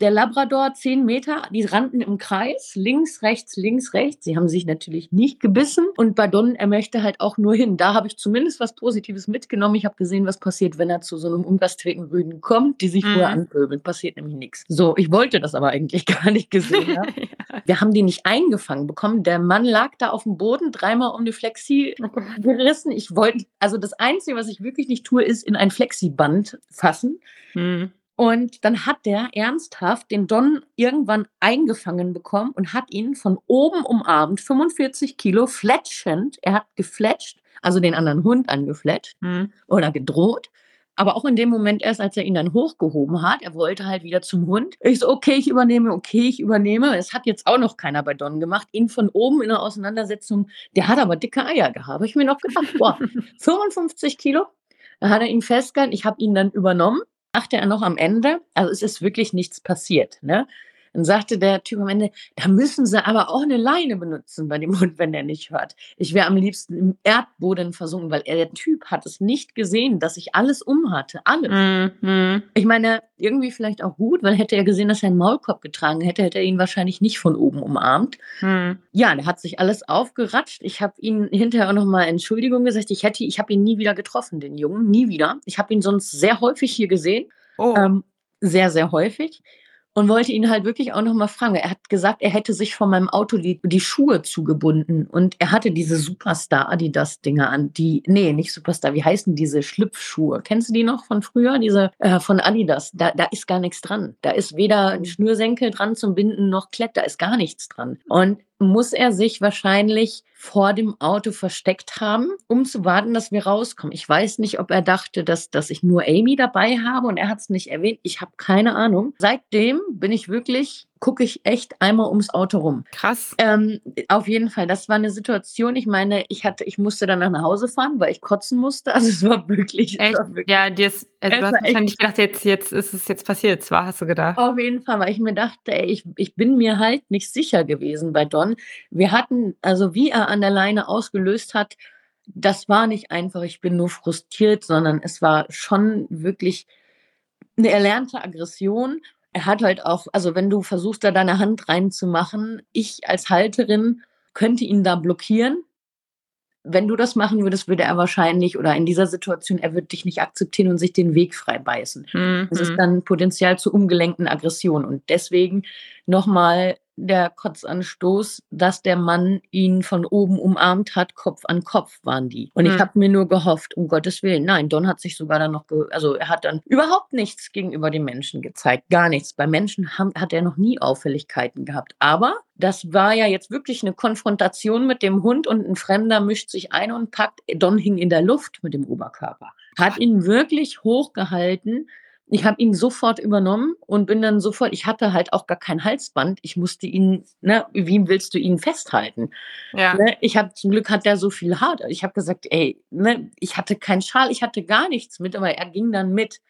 der Labrador zehn Meter, die rannten im Kreis, links, rechts, links, rechts. Sie haben sich natürlich nicht gebissen. Und bei Don, er möchte halt auch nur hin. Da habe ich zumindest was Positives mitgenommen. Ich habe gesehen, was passiert, wenn er zu so einem ungastrigen Rüden kommt, die sich mhm. vorher anpöbeln. Passiert nämlich nichts. So, ich wollte das aber eigentlich gar nicht gesehen haben. ja. Wir haben die nicht eingefangen bekommen. Der Mann lag da auf dem Boden, dreimal um die Flexi gerissen. Ich wollte, also das Einzige, was ich wirklich nicht tue, ist in ein Flexiband fassen. Mhm. Und dann hat der ernsthaft den Don irgendwann eingefangen bekommen und hat ihn von oben umarmt, 45 Kilo, fletschend. Er hat gefletscht, also den anderen Hund angefletscht mhm. oder gedroht. Aber auch in dem Moment erst, als er ihn dann hochgehoben hat, er wollte halt wieder zum Hund. Ich so, okay, ich übernehme, okay, ich übernehme. Es hat jetzt auch noch keiner bei Don gemacht. Ihn von oben in der Auseinandersetzung, der hat aber dicke Eier gehabt. Ich mir noch gedacht, boah, 55 Kilo. Da hat er ihn festgehalten. Ich habe ihn dann übernommen sagte er noch am Ende, also es ist wirklich nichts passiert. Ne? Dann sagte der Typ am Ende, da müssen sie aber auch eine Leine benutzen bei dem Hund, wenn der nicht hört. Ich wäre am liebsten im Erdboden versunken, weil er, der Typ hat es nicht gesehen, dass ich alles umhatte. Alles. Mhm. Ich meine, irgendwie vielleicht auch gut, weil hätte er gesehen, dass er einen Maulkorb getragen hätte, hätte er ihn wahrscheinlich nicht von oben umarmt. Mhm. Ja, der hat sich alles aufgeratscht. Ich habe ihn hinterher auch nochmal Entschuldigung gesagt. Ich hätte, ich habe ihn nie wieder getroffen, den Jungen, nie wieder. Ich habe ihn sonst sehr häufig hier gesehen. Oh. Ähm, sehr, sehr häufig und wollte ihn halt wirklich auch nochmal fragen. Er hat gesagt, er hätte sich von meinem Auto die, die Schuhe zugebunden und er hatte diese Superstar Adidas Dinger an, die, nee, nicht Superstar, wie heißen diese Schlüpfschuhe? Kennst du die noch von früher? Diese äh, von Adidas. Da, da ist gar nichts dran. Da ist weder ein Schnürsenkel dran zum Binden noch Klett, da ist gar nichts dran. Und muss er sich wahrscheinlich vor dem Auto versteckt haben, um zu warten, dass wir rauskommen. Ich weiß nicht, ob er dachte, dass, dass ich nur Amy dabei habe und er hat es nicht erwähnt. Ich habe keine Ahnung. Seitdem bin ich wirklich gucke ich echt einmal ums Auto rum. Krass. Ähm, auf jeden Fall, das war eine Situation. Ich meine, ich hatte, ich musste dann nach Hause fahren, weil ich kotzen musste. Also es war wirklich. Echt? War wirklich ja, dir ist, also du hast wahrscheinlich gedacht, jetzt, jetzt ist es jetzt passiert. Zwar hast du gedacht. Auf jeden Fall, weil ich mir dachte, ey, ich, ich bin mir halt nicht sicher gewesen bei Don. Wir hatten, also wie er an der Leine ausgelöst hat, das war nicht einfach, ich bin nur frustriert, sondern es war schon wirklich eine erlernte Aggression er hat halt auch, also wenn du versuchst, da deine Hand reinzumachen, ich als Halterin könnte ihn da blockieren. Wenn du das machen würdest, würde er wahrscheinlich oder in dieser Situation, er würde dich nicht akzeptieren und sich den Weg frei beißen. Mhm. Das ist dann Potenzial zu umgelenkten Aggressionen. Und deswegen nochmal der Kotzanstoß, dass der Mann ihn von oben umarmt hat, Kopf an Kopf waren die. Und mhm. ich habe mir nur gehofft, um Gottes Willen, nein, Don hat sich sogar dann noch, also er hat dann überhaupt nichts gegenüber den Menschen gezeigt, gar nichts. Bei Menschen haben, hat er noch nie Auffälligkeiten gehabt. Aber das war ja jetzt wirklich eine Konfrontation mit dem Hund und ein Fremder mischt sich ein und packt. Don hing in der Luft mit dem Oberkörper. Hat ihn wirklich hochgehalten ich habe ihn sofort übernommen und bin dann sofort, ich hatte halt auch gar kein Halsband. Ich musste ihn, ne, wie willst du ihn festhalten? Ja. Ne, ich habe zum Glück hat er so viel Haut. Ich habe gesagt, ey, ne, ich hatte keinen Schal, ich hatte gar nichts mit, aber er ging dann mit.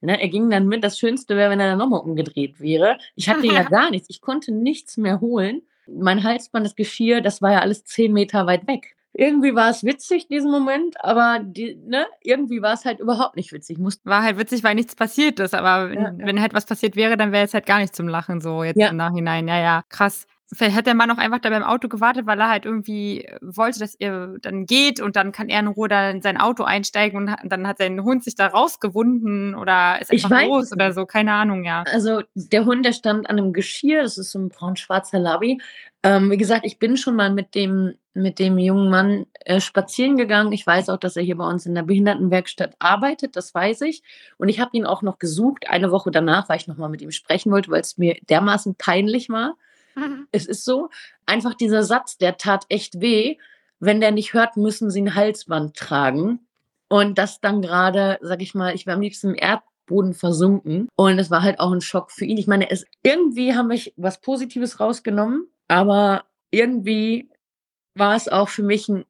Ne, er ging dann mit. Das Schönste wäre, wenn er dann nochmal umgedreht wäre. Ich hatte ja gar nichts. Ich konnte nichts mehr holen. Mein Halsband, das Geschirr, das war ja alles zehn Meter weit weg irgendwie war es witzig, diesen Moment, aber die, ne, irgendwie war es halt überhaupt nicht witzig. Musste war halt witzig, weil nichts passiert ist, aber ja, wenn ja. halt was passiert wäre, dann wäre es halt gar nicht zum Lachen, so jetzt ja. im Nachhinein. Ja, ja, krass. Vielleicht hat der Mann auch einfach da beim Auto gewartet, weil er halt irgendwie wollte, dass ihr dann geht und dann kann er in Ruhe da in sein Auto einsteigen und dann hat sein Hund sich da rausgewunden oder ist einfach los oder so, keine Ahnung, ja. Also der Hund, der stand an einem Geschirr, das ist so ein braun-schwarzer Labby. Ähm, wie gesagt, ich bin schon mal mit dem, mit dem jungen Mann äh, spazieren gegangen. Ich weiß auch, dass er hier bei uns in der Behindertenwerkstatt arbeitet, das weiß ich. Und ich habe ihn auch noch gesucht, eine Woche danach, weil ich noch mal mit ihm sprechen wollte, weil es mir dermaßen peinlich war. Mhm. Es ist so, einfach dieser Satz, der tat echt weh. wenn der nicht hört, müssen sie ein Halsband tragen. Und das dann gerade, sag ich mal, ich wäre am liebsten im Erdboden versunken. Und es war halt auch ein Schock für ihn. Ich meine, es irgendwie haben wir was Positives rausgenommen, aber irgendwie war es auch für mich ein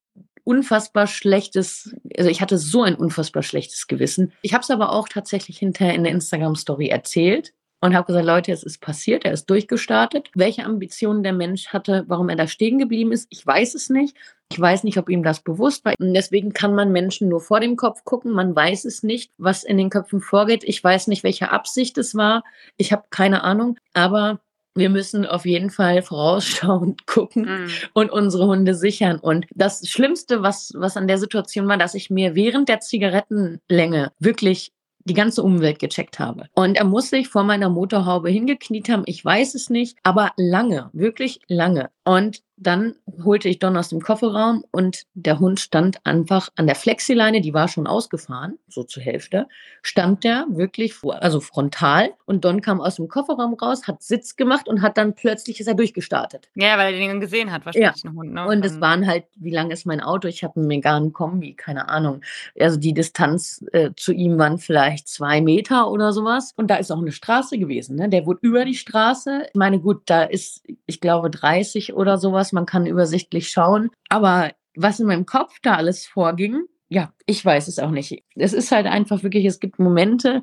unfassbar schlechtes, also ich hatte so ein unfassbar schlechtes Gewissen. Ich habe es aber auch tatsächlich hinterher in der Instagram-Story erzählt und habe gesagt, Leute, es ist passiert, er ist durchgestartet. Welche Ambitionen der Mensch hatte, warum er da stehen geblieben ist, ich weiß es nicht. Ich weiß nicht, ob ihm das bewusst war. Und deswegen kann man Menschen nur vor dem Kopf gucken. Man weiß es nicht, was in den Köpfen vorgeht. Ich weiß nicht, welche Absicht es war. Ich habe keine Ahnung. Aber wir müssen auf jeden Fall vorausschauend gucken mm. und unsere Hunde sichern. Und das Schlimmste, was, was an der Situation war, dass ich mir während der Zigarettenlänge wirklich die ganze Umwelt gecheckt habe. Und er muss sich vor meiner Motorhaube hingekniet haben. Ich weiß es nicht, aber lange, wirklich lange. Und dann holte ich Don aus dem Kofferraum und der Hund stand einfach an der Flexileine, die war schon ausgefahren, so zur Hälfte, stand der wirklich vor, also frontal und Don kam aus dem Kofferraum raus, hat Sitz gemacht und hat dann plötzlich ist er durchgestartet. Ja, weil er den gesehen hat, wahrscheinlich ja. ein Hund. Ne? Und es waren halt, wie lang ist mein Auto? Ich habe einen Megan Kombi, keine Ahnung. Also die Distanz äh, zu ihm waren vielleicht zwei Meter oder sowas. Und da ist auch eine Straße gewesen. Ne? Der wurde über die Straße. Ich meine, gut, da ist, ich glaube, 30 oder sowas was, man kann übersichtlich schauen. Aber was in meinem Kopf da alles vorging, ja, ich weiß es auch nicht. Es ist halt einfach wirklich, es gibt Momente,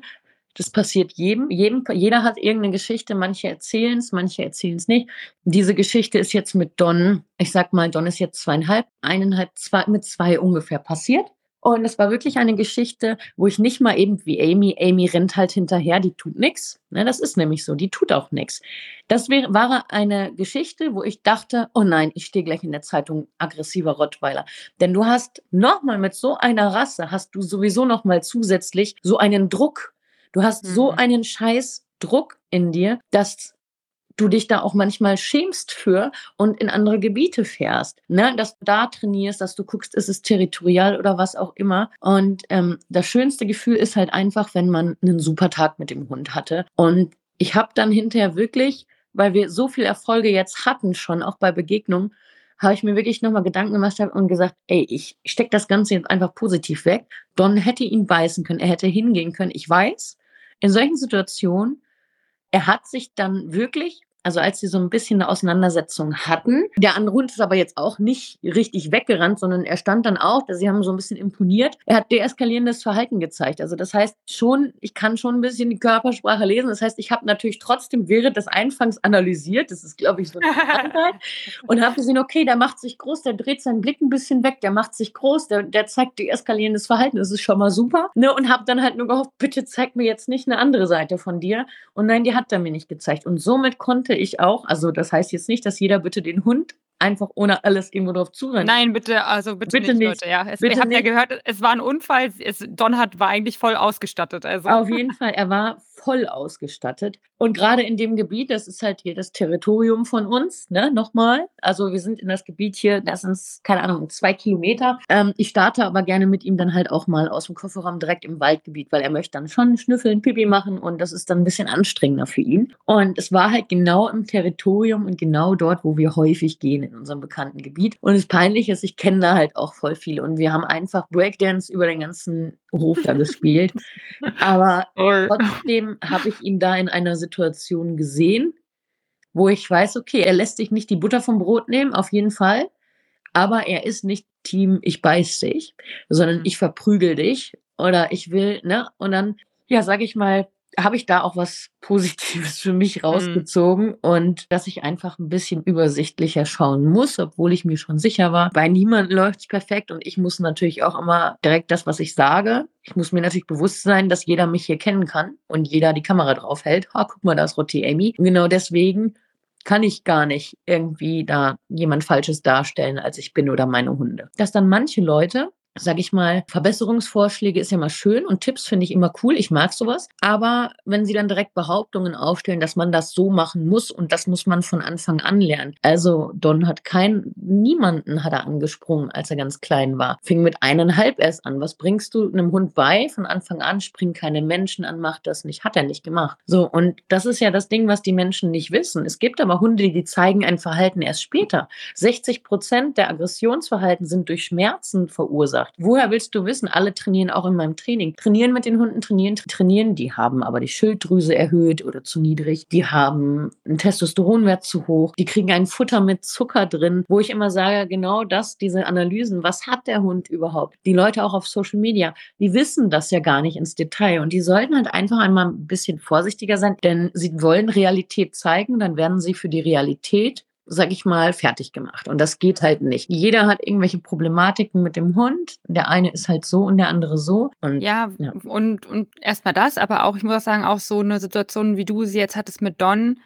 das passiert jedem, jedem, jeder hat irgendeine Geschichte, manche erzählen es, manche erzählen es nicht. Diese Geschichte ist jetzt mit Don, ich sag mal, Don ist jetzt zweieinhalb, eineinhalb, zwei, mit zwei ungefähr passiert. Und es war wirklich eine Geschichte, wo ich nicht mal eben wie Amy, Amy rennt halt hinterher, die tut nichts. Ne, das ist nämlich so, die tut auch nichts. Das wär, war eine Geschichte, wo ich dachte, oh nein, ich stehe gleich in der Zeitung aggressiver Rottweiler. Denn du hast nochmal mit so einer Rasse, hast du sowieso nochmal zusätzlich so einen Druck. Du hast mhm. so einen scheiß Druck in dir, dass du dich da auch manchmal schämst für und in andere Gebiete fährst. Ne? Dass du da trainierst, dass du guckst, ist es territorial oder was auch immer. Und ähm, das schönste Gefühl ist halt einfach, wenn man einen super Tag mit dem Hund hatte. Und ich habe dann hinterher wirklich, weil wir so viel Erfolge jetzt hatten schon, auch bei Begegnungen, habe ich mir wirklich nochmal Gedanken gemacht und gesagt, ey, ich stecke das Ganze jetzt einfach positiv weg. Don hätte ihn beißen können, er hätte hingehen können. Ich weiß, in solchen Situationen, er hat sich dann wirklich also als sie so ein bisschen eine Auseinandersetzung hatten. Der andere Hund ist aber jetzt auch nicht richtig weggerannt, sondern er stand dann auch, sie haben so ein bisschen imponiert. Er hat deeskalierendes Verhalten gezeigt. Also das heißt schon, ich kann schon ein bisschen die Körpersprache lesen. Das heißt, ich habe natürlich trotzdem während des Einfangs analysiert. Das ist, glaube ich, so eine und habe gesehen, okay, der macht sich groß, der dreht seinen Blick ein bisschen weg, der macht sich groß, der, der zeigt deeskalierendes Verhalten. Das ist schon mal super. Ne? Und habe dann halt nur gehofft, bitte zeig mir jetzt nicht eine andere Seite von dir. Und nein, die hat er mir nicht gezeigt. Und somit konnte ich auch. Also das heißt jetzt nicht, dass jeder bitte den Hund einfach ohne alles irgendwo drauf zurennen. Nein, bitte, also bitte, bitte nicht, nicht, Leute. Ja, es, bitte ich habe ja gehört, es war ein Unfall. Es, Don hat, war eigentlich voll ausgestattet. Also. Auf jeden Fall, er war voll ausgestattet. Und gerade in dem Gebiet, das ist halt hier das Territorium von uns, ne, nochmal. Also wir sind in das Gebiet hier, das sind, keine Ahnung, zwei Kilometer. Ähm, ich starte aber gerne mit ihm dann halt auch mal aus dem Kofferraum direkt im Waldgebiet, weil er möchte dann schon schnüffeln, Pipi machen und das ist dann ein bisschen anstrengender für ihn. Und es war halt genau im Territorium und genau dort, wo wir häufig gehen in unserem bekannten Gebiet. Und das Peinliche ist, ich kenne da halt auch voll viel und wir haben einfach Breakdance über den ganzen Hof da gespielt. Aber trotzdem habe ich ihn da in einer Situation gesehen, wo ich weiß, okay, er lässt sich nicht die Butter vom Brot nehmen, auf jeden Fall. Aber er ist nicht Team, ich beiß dich, sondern mhm. ich verprügel dich oder ich will, ne? Und dann, ja, sage ich mal, habe ich da auch was Positives für mich mhm. rausgezogen mhm. und dass ich einfach ein bisschen übersichtlicher schauen muss, obwohl ich mir schon sicher war, bei niemandem läuft es perfekt und ich muss natürlich auch immer direkt das, was ich sage. Ich muss mir natürlich bewusst sein, dass jeder mich hier kennen kann und jeder die Kamera drauf hält. Ha, guck mal, da ist Rotti Amy. Und genau deswegen kann ich gar nicht irgendwie da jemand Falsches darstellen, als ich bin oder meine Hunde. Dass dann manche Leute sage ich mal, Verbesserungsvorschläge ist ja mal schön und Tipps finde ich immer cool. Ich mag sowas. Aber wenn sie dann direkt Behauptungen aufstellen, dass man das so machen muss und das muss man von Anfang an lernen. Also Don hat kein, niemanden hat er angesprungen, als er ganz klein war. Fing mit eineinhalb erst an. Was bringst du einem Hund bei? Von Anfang an springen keine Menschen an, macht das nicht. Hat er nicht gemacht. So, und das ist ja das Ding, was die Menschen nicht wissen. Es gibt aber Hunde, die zeigen ein Verhalten erst später. 60 Prozent der Aggressionsverhalten sind durch Schmerzen verursacht. Woher willst du wissen? Alle trainieren auch in meinem Training. Trainieren mit den Hunden, trainieren, trainieren. Die haben aber die Schilddrüse erhöht oder zu niedrig. Die haben einen Testosteronwert zu hoch. Die kriegen ein Futter mit Zucker drin, wo ich immer sage, genau das, diese Analysen. Was hat der Hund überhaupt? Die Leute auch auf Social Media, die wissen das ja gar nicht ins Detail und die sollten halt einfach einmal ein bisschen vorsichtiger sein, denn sie wollen Realität zeigen, dann werden sie für die Realität sag ich mal, fertig gemacht. Und das geht halt nicht. Jeder hat irgendwelche Problematiken mit dem Hund. Der eine ist halt so und der andere so. Und, ja, ja, und, und erstmal das, aber auch, ich muss auch sagen, auch so eine Situation, wie du sie jetzt hattest mit Don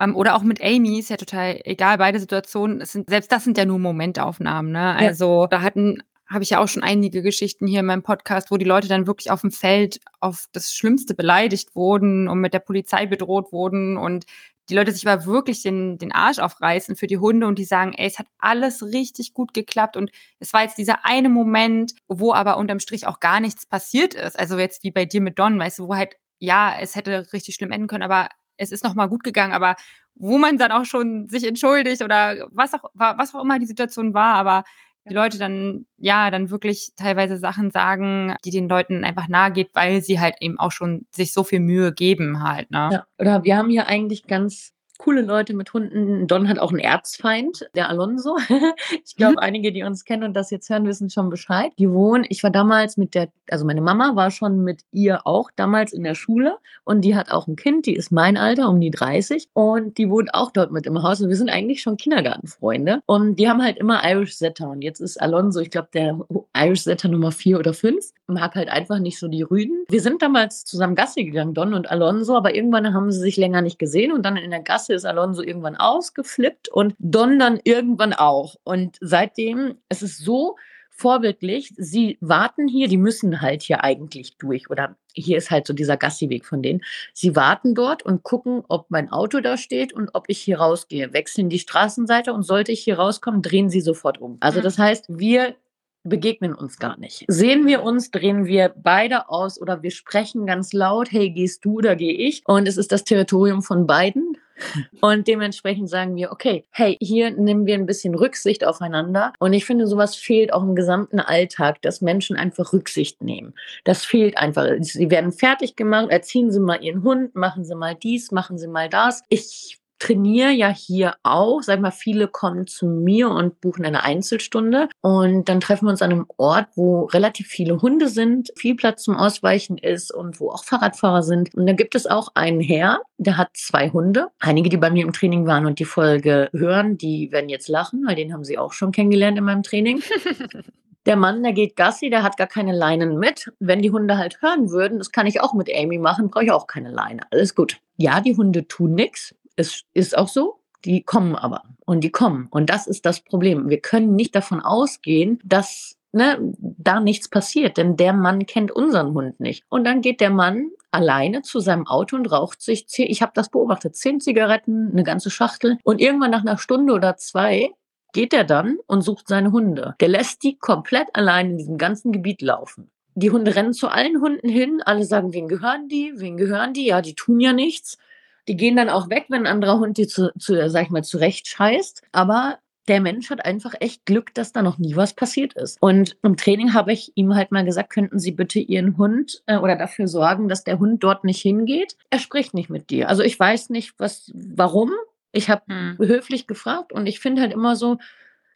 ähm, oder auch mit Amy, ist ja total egal, beide Situationen, sind, selbst das sind ja nur Momentaufnahmen. Ne? Also ja. da hatten habe ich ja auch schon einige Geschichten hier in meinem Podcast, wo die Leute dann wirklich auf dem Feld auf das Schlimmste beleidigt wurden und mit der Polizei bedroht wurden und die Leute sich aber wirklich den, den Arsch aufreißen für die Hunde und die sagen, ey, es hat alles richtig gut geklappt und es war jetzt dieser eine Moment, wo aber unterm Strich auch gar nichts passiert ist. Also jetzt wie bei dir mit Don, weißt du, wo halt, ja, es hätte richtig schlimm enden können, aber es ist nochmal gut gegangen, aber wo man dann auch schon sich entschuldigt oder was auch, was auch immer die Situation war, aber die Leute dann, ja, dann wirklich teilweise Sachen sagen, die den Leuten einfach nahe geht, weil sie halt eben auch schon sich so viel Mühe geben halt, ne? Ja, oder wir haben hier eigentlich ganz coole Leute mit Hunden. Don hat auch einen Erzfeind, der Alonso. ich glaube, mhm. einige, die uns kennen und das jetzt hören, wissen schon Bescheid. Die wohnen, ich war damals mit der, also meine Mama war schon mit ihr auch damals in der Schule und die hat auch ein Kind, die ist mein Alter, um die 30 und die wohnt auch dort mit im Haus und wir sind eigentlich schon Kindergartenfreunde und die haben halt immer Irish Setter und jetzt ist Alonso, ich glaube, der Irish Setter Nummer 4 oder 5, mag halt einfach nicht so die Rüden. Wir sind damals zusammen Gassi gegangen, Don und Alonso, aber irgendwann haben sie sich länger nicht gesehen und dann in der Gasse ist Alonso irgendwann ausgeflippt und Don dann irgendwann auch. Und seitdem, es ist so vorbildlich, sie warten hier, die müssen halt hier eigentlich durch oder hier ist halt so dieser Gassiweg von denen. Sie warten dort und gucken, ob mein Auto da steht und ob ich hier rausgehe. Wechseln die Straßenseite und sollte ich hier rauskommen, drehen sie sofort um. Also das heißt, wir begegnen uns gar nicht. Sehen wir uns, drehen wir beide aus oder wir sprechen ganz laut, hey, gehst du oder gehe ich? Und es ist das Territorium von beiden. Und dementsprechend sagen wir, okay, hey, hier nehmen wir ein bisschen Rücksicht aufeinander. Und ich finde, sowas fehlt auch im gesamten Alltag, dass Menschen einfach Rücksicht nehmen. Das fehlt einfach. Sie werden fertig gemacht, erziehen Sie mal Ihren Hund, machen Sie mal dies, machen Sie mal das. Ich trainiere ja hier auch. Sag mal, viele kommen zu mir und buchen eine Einzelstunde. Und dann treffen wir uns an einem Ort, wo relativ viele Hunde sind, viel Platz zum Ausweichen ist und wo auch Fahrradfahrer sind. Und da gibt es auch einen Herr, der hat zwei Hunde. Einige, die bei mir im Training waren und die Folge hören, die werden jetzt lachen, weil den haben sie auch schon kennengelernt in meinem Training. Der Mann, der geht Gassi, der hat gar keine Leinen mit. Wenn die Hunde halt hören würden, das kann ich auch mit Amy machen, brauche ich auch keine Leine. Alles gut. Ja, die Hunde tun nichts es ist auch so. Die kommen aber und die kommen. Und das ist das Problem. Wir können nicht davon ausgehen, dass ne, da nichts passiert, denn der Mann kennt unseren Hund nicht. Und dann geht der Mann alleine zu seinem Auto und raucht sich, zehn, ich habe das beobachtet, zehn Zigaretten, eine ganze Schachtel. Und irgendwann nach einer Stunde oder zwei geht er dann und sucht seine Hunde. Der lässt die komplett allein in diesem ganzen Gebiet laufen. Die Hunde rennen zu allen Hunden hin, alle sagen, wen gehören die, wen gehören die? Ja, die tun ja nichts. Die gehen dann auch weg, wenn ein anderer Hund die zu, zu sag ich mal, zurecht scheißt. Aber der Mensch hat einfach echt Glück, dass da noch nie was passiert ist. Und im Training habe ich ihm halt mal gesagt, könnten Sie bitte Ihren Hund äh, oder dafür sorgen, dass der Hund dort nicht hingeht. Er spricht nicht mit dir. Also ich weiß nicht, was, warum. Ich habe hm. höflich gefragt und ich finde halt immer so,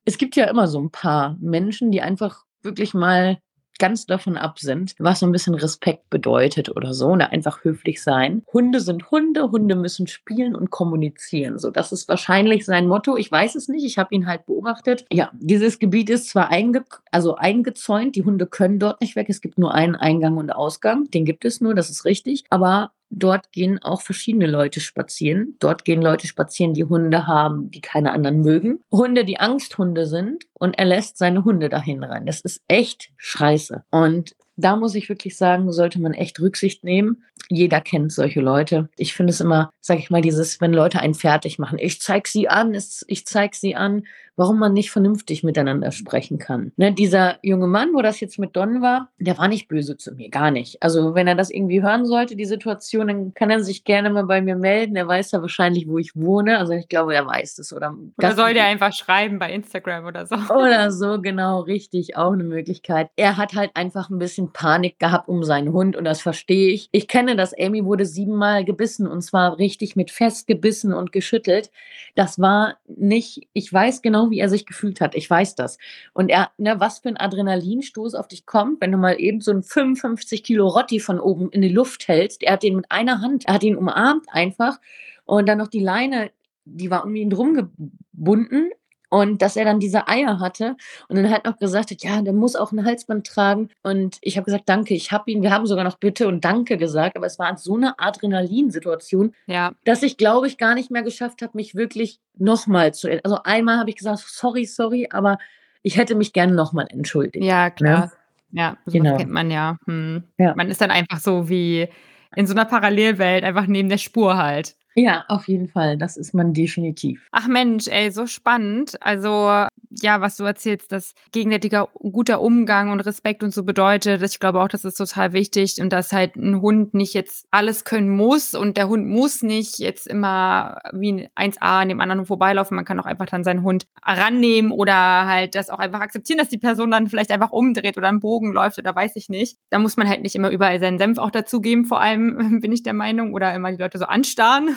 es gibt ja immer so ein paar Menschen, die einfach wirklich mal ganz davon ab sind, was so ein bisschen Respekt bedeutet oder so, oder einfach höflich sein. Hunde sind Hunde, Hunde müssen spielen und kommunizieren. So, das ist wahrscheinlich sein Motto. Ich weiß es nicht, ich habe ihn halt beobachtet. Ja, dieses Gebiet ist zwar einge also eingezäunt, die Hunde können dort nicht weg. Es gibt nur einen Eingang und Ausgang, den gibt es nur, das ist richtig. Aber dort gehen auch verschiedene Leute spazieren. Dort gehen Leute spazieren, die Hunde haben, die keine anderen mögen. Hunde, die Angsthunde sind und er lässt seine Hunde dahin rein. Das ist echt scheiße. Und da muss ich wirklich sagen, sollte man echt Rücksicht nehmen. Jeder kennt solche Leute. Ich finde es immer, sag ich mal, dieses, wenn Leute einen fertig machen. Ich zeig sie an, ich zeig sie an, warum man nicht vernünftig miteinander sprechen kann. Ne, dieser junge Mann, wo das jetzt mit Don war, der war nicht böse zu mir, gar nicht. Also wenn er das irgendwie hören sollte, die Situation, dann kann er sich gerne mal bei mir melden. Er weiß ja wahrscheinlich, wo ich wohne. Also ich glaube, er weiß es. Oder, oder soll der einfach schreiben bei Instagram oder so. Oder so, genau, richtig, auch eine Möglichkeit. Er hat halt einfach ein bisschen Panik gehabt um seinen Hund und das verstehe ich. Ich kenne das, Amy wurde siebenmal gebissen und zwar richtig mit festgebissen und geschüttelt. Das war nicht, ich weiß genau, wie er sich gefühlt hat. Ich weiß das. Und er, ne, was für ein Adrenalinstoß auf dich kommt, wenn du mal eben so einen 55 Kilo Rotti von oben in die Luft hältst. Er hat den mit einer Hand, er hat ihn umarmt einfach und dann noch die Leine, die war um ihn drum gebunden und dass er dann diese Eier hatte und dann halt noch gesagt hat, ja, der muss auch ein Halsband tragen. Und ich habe gesagt, danke, ich habe ihn, wir haben sogar noch Bitte und Danke gesagt, aber es war so eine Adrenalinsituation, ja. dass ich, glaube ich, gar nicht mehr geschafft habe, mich wirklich nochmal zu. Also einmal habe ich gesagt, sorry, sorry, aber ich hätte mich gerne nochmal entschuldigt. Ja, ne? klar. Ja, ja so genau. kennt man ja. Hm. ja. Man ist dann einfach so wie in so einer Parallelwelt, einfach neben der Spur halt. Ja, auf jeden Fall. Das ist man definitiv. Ach Mensch, ey, so spannend. Also, ja, was du erzählst, dass gegenseitiger guter Umgang und Respekt und so bedeutet. Ich glaube auch, das ist total wichtig und dass halt ein Hund nicht jetzt alles können muss und der Hund muss nicht jetzt immer wie ein 1A an dem anderen vorbeilaufen. Man kann auch einfach dann seinen Hund rannehmen oder halt das auch einfach akzeptieren, dass die Person dann vielleicht einfach umdreht oder einen Bogen läuft oder weiß ich nicht. Da muss man halt nicht immer überall seinen Senf auch dazugeben, vor allem bin ich der Meinung, oder immer die Leute so anstarren.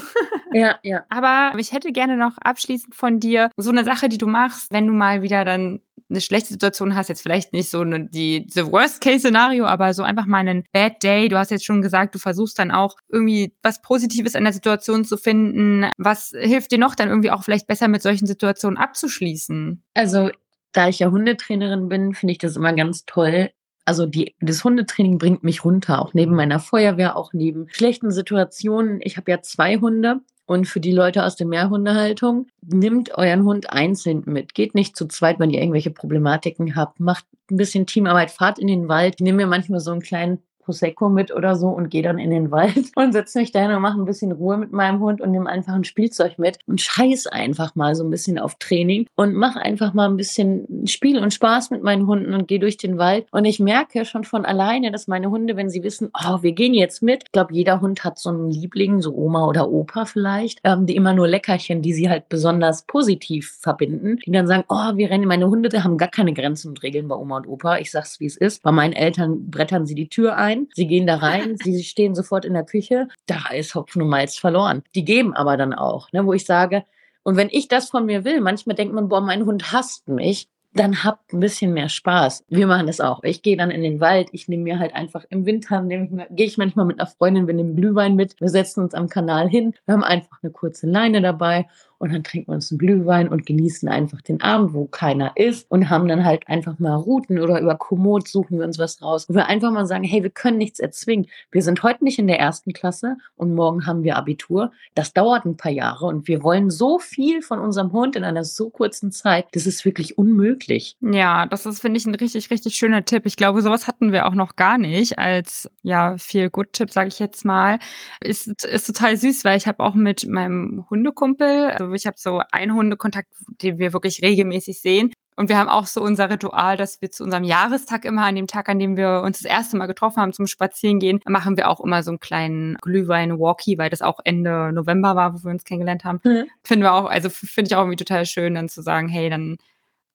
Ja, ja. Aber ich hätte gerne noch abschließend von dir so eine Sache, die du machst, wenn du mal wieder dann eine schlechte Situation hast, jetzt vielleicht nicht so eine, die the Worst-Case-Szenario, aber so einfach mal einen Bad Day. Du hast jetzt schon gesagt, du versuchst dann auch irgendwie was Positives an der Situation zu finden. Was hilft dir noch dann irgendwie auch vielleicht besser mit solchen Situationen abzuschließen? Also da ich ja Hundetrainerin bin, finde ich das immer ganz toll, also die, das Hundetraining bringt mich runter, auch neben meiner Feuerwehr, auch neben schlechten Situationen. Ich habe ja zwei Hunde und für die Leute aus der Mehrhundehaltung, nimmt euren Hund einzeln mit. Geht nicht zu zweit, wenn ihr irgendwelche Problematiken habt. Macht ein bisschen Teamarbeit, fahrt in den Wald. Ich nehme mir manchmal so einen kleinen Prosecco mit oder so und gehe dann in den Wald und setze mich dahin und mache ein bisschen Ruhe mit meinem Hund und nehme einfach ein Spielzeug mit und scheiß einfach mal so ein bisschen auf Training und mache einfach mal ein bisschen Spiel und Spaß mit meinen Hunden und gehe durch den Wald. Und ich merke schon von alleine, dass meine Hunde, wenn sie wissen, oh, wir gehen jetzt mit, ich glaube, jeder Hund hat so einen Liebling, so Oma oder Opa vielleicht, ähm, die immer nur Leckerchen, die sie halt besonders positiv verbinden, die dann sagen, oh, wir rennen, meine Hunde haben gar keine Grenzen und Regeln bei Oma und Opa. Ich sag's, wie es ist. Bei meinen Eltern brettern sie die Tür ein rein. Sie gehen da rein, sie stehen sofort in der Küche. Da ist Hopfen und Malz verloren. Die geben aber dann auch, ne, wo ich sage, und wenn ich das von mir will, manchmal denkt man, boah, mein Hund hasst mich dann habt ein bisschen mehr Spaß. Wir machen das auch. Ich gehe dann in den Wald. Ich nehme mir halt einfach im Winter, gehe ich manchmal mit einer Freundin, wir nehmen Glühwein mit. Wir setzen uns am Kanal hin. Wir haben einfach eine kurze Leine dabei und dann trinken wir uns einen Glühwein und genießen einfach den Abend, wo keiner ist und haben dann halt einfach mal Routen oder über Komoot suchen wir uns was raus, wo wir einfach mal sagen, hey, wir können nichts erzwingen. Wir sind heute nicht in der ersten Klasse und morgen haben wir Abitur. Das dauert ein paar Jahre und wir wollen so viel von unserem Hund in einer so kurzen Zeit, das ist wirklich unmöglich. Ja, das ist, finde ich, ein richtig, richtig schöner Tipp. Ich glaube, sowas hatten wir auch noch gar nicht als, ja, viel Good-Tipp, sage ich jetzt mal. Ist, ist total süß, weil ich habe auch mit meinem Hundekumpel, also ich habe so einen Hundekontakt, den wir wirklich regelmäßig sehen. Und wir haben auch so unser Ritual, dass wir zu unserem Jahrestag immer an dem Tag, an dem wir uns das erste Mal getroffen haben zum Spazierengehen, machen wir auch immer so einen kleinen Glühwein-Walkie, weil das auch Ende November war, wo wir uns kennengelernt haben. Mhm. Finden wir auch, also finde ich auch irgendwie total schön, dann zu sagen, hey, dann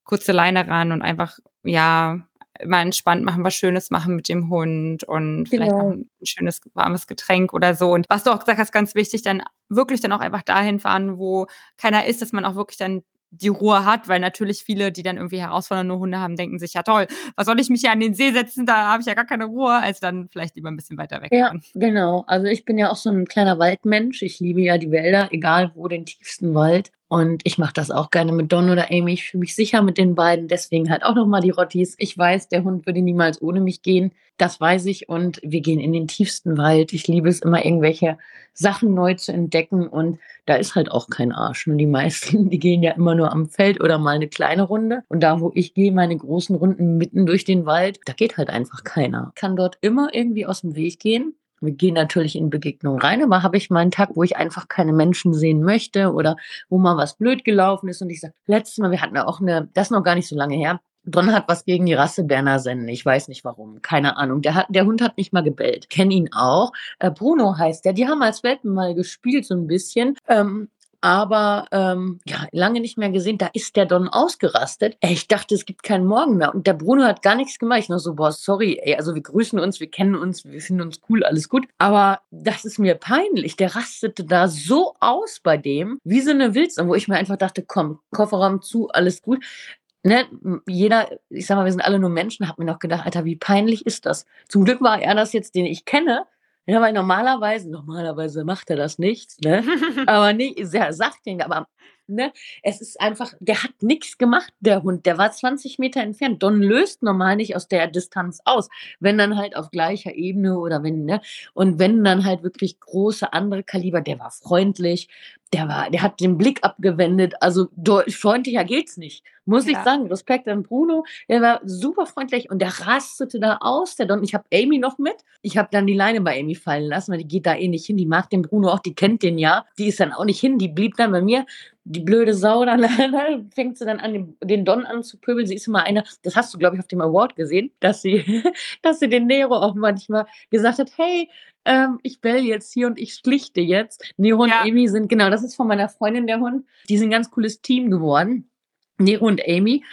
kurze Leine ran und einfach, ja, immer entspannt machen, was Schönes machen mit dem Hund und genau. vielleicht auch ein schönes warmes Getränk oder so. Und was du auch gesagt hast, ganz wichtig, dann wirklich dann auch einfach dahin fahren, wo keiner ist, dass man auch wirklich dann die Ruhe hat, weil natürlich viele, die dann irgendwie herausfordernde Hunde haben, denken sich, ja toll, was soll ich mich hier an den See setzen, da habe ich ja gar keine Ruhe, als dann vielleicht lieber ein bisschen weiter weg. Ja, genau. Also ich bin ja auch so ein kleiner Waldmensch. Ich liebe ja die Wälder, egal wo, den tiefsten Wald. Und ich mache das auch gerne mit Don oder Amy. Ich fühle mich sicher mit den beiden. Deswegen halt auch nochmal die Rottis. Ich weiß, der Hund würde niemals ohne mich gehen. Das weiß ich. Und wir gehen in den tiefsten Wald. Ich liebe es immer, irgendwelche Sachen neu zu entdecken. Und da ist halt auch kein Arsch. Und die meisten, die gehen ja immer nur am Feld oder mal eine kleine Runde. Und da, wo ich gehe, meine großen Runden mitten durch den Wald, da geht halt einfach keiner. Kann dort immer irgendwie aus dem Weg gehen. Wir gehen natürlich in Begegnungen rein, aber habe ich mal einen Tag, wo ich einfach keine Menschen sehen möchte oder wo mal was blöd gelaufen ist und ich sage, letztes Mal, wir hatten auch eine, das ist noch gar nicht so lange her, Don hat was gegen die Rasse Berner Sennen. Ich weiß nicht warum. Keine Ahnung. Der, hat, der Hund hat nicht mal gebellt. Kenn ihn auch. Äh, Bruno heißt der. Die haben als Welpen mal gespielt, so ein bisschen. Ähm, aber ähm, ja, lange nicht mehr gesehen. Da ist der Don ausgerastet. Ich dachte, es gibt keinen Morgen mehr. Und der Bruno hat gar nichts gemacht. Ich nur so, boah, sorry, ey, also wir grüßen uns, wir kennen uns, wir finden uns cool, alles gut. Aber das ist mir peinlich. Der rastete da so aus bei dem, wie so eine Wildsau, wo ich mir einfach dachte, komm, Kofferraum zu, alles gut. Ne, jeder, ich sag mal, wir sind alle nur Menschen, hab mir noch gedacht, Alter, wie peinlich ist das? Zum Glück war er das jetzt, den ich kenne, ja, weil normalerweise, normalerweise macht er das nicht, ne? aber nicht, er sagt den, aber ne, es ist einfach, der hat nichts gemacht, der Hund. Der war 20 Meter entfernt. Don löst normal nicht aus der Distanz aus. Wenn dann halt auf gleicher Ebene oder wenn, ne, und wenn dann halt wirklich große andere Kaliber, der war freundlich, der war, der hat den Blick abgewendet. Also freundlicher geht's nicht. Muss ja. ich sagen. Respekt an Bruno. Der war super freundlich und der rastete da aus. Der Don, ich habe Amy noch mit. Ich habe dann die Leine bei Amy fallen lassen, weil die geht da eh nicht hin. Die mag den Bruno auch, die kennt den ja. Die ist dann auch nicht hin. Die blieb dann bei mir. Die blöde Sau, dann, dann fängt sie dann an, den, den Don anzupöbeln. Sie ist immer eine, das hast du, glaube ich, auf dem Award gesehen, dass sie, dass sie den Nero auch manchmal gesagt hat, hey, ähm, ich bell jetzt hier und ich schlichte jetzt. Nero und ja. Amy sind, genau, das ist von meiner Freundin der Hund. Die sind ein ganz cooles Team geworden. Nero und Amy.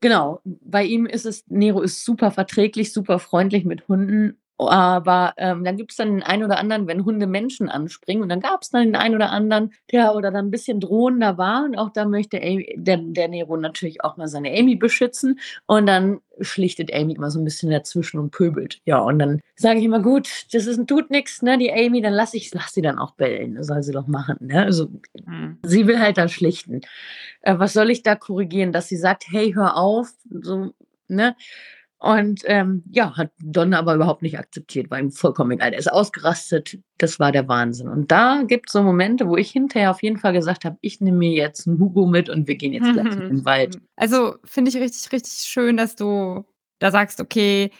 Genau, bei ihm ist es, Nero ist super verträglich, super freundlich mit Hunden aber ähm, dann gibt es dann den einen oder anderen, wenn Hunde Menschen anspringen. Und dann gab es dann den einen oder anderen, der oder dann ein bisschen drohender war. Und auch da möchte Amy, der, der Nero natürlich auch mal seine Amy beschützen. Und dann schlichtet Amy immer so ein bisschen dazwischen und pöbelt. Ja, und dann sage ich immer, gut, das ist, tut nichts, ne, die Amy, dann lass ich lass sie dann auch bellen. Das soll sie doch machen. Ne? Also, mhm. sie will halt dann schlichten. Äh, was soll ich da korrigieren, dass sie sagt, hey, hör auf, so, ne? Und ähm, ja, hat Don aber überhaupt nicht akzeptiert, war ihm vollkommen egal. Er ist ausgerastet, das war der Wahnsinn. Und da gibt es so Momente, wo ich hinterher auf jeden Fall gesagt habe, ich nehme mir jetzt einen Hugo mit und wir gehen jetzt gleich in den Wald. Also finde ich richtig, richtig schön, dass du da sagst, okay,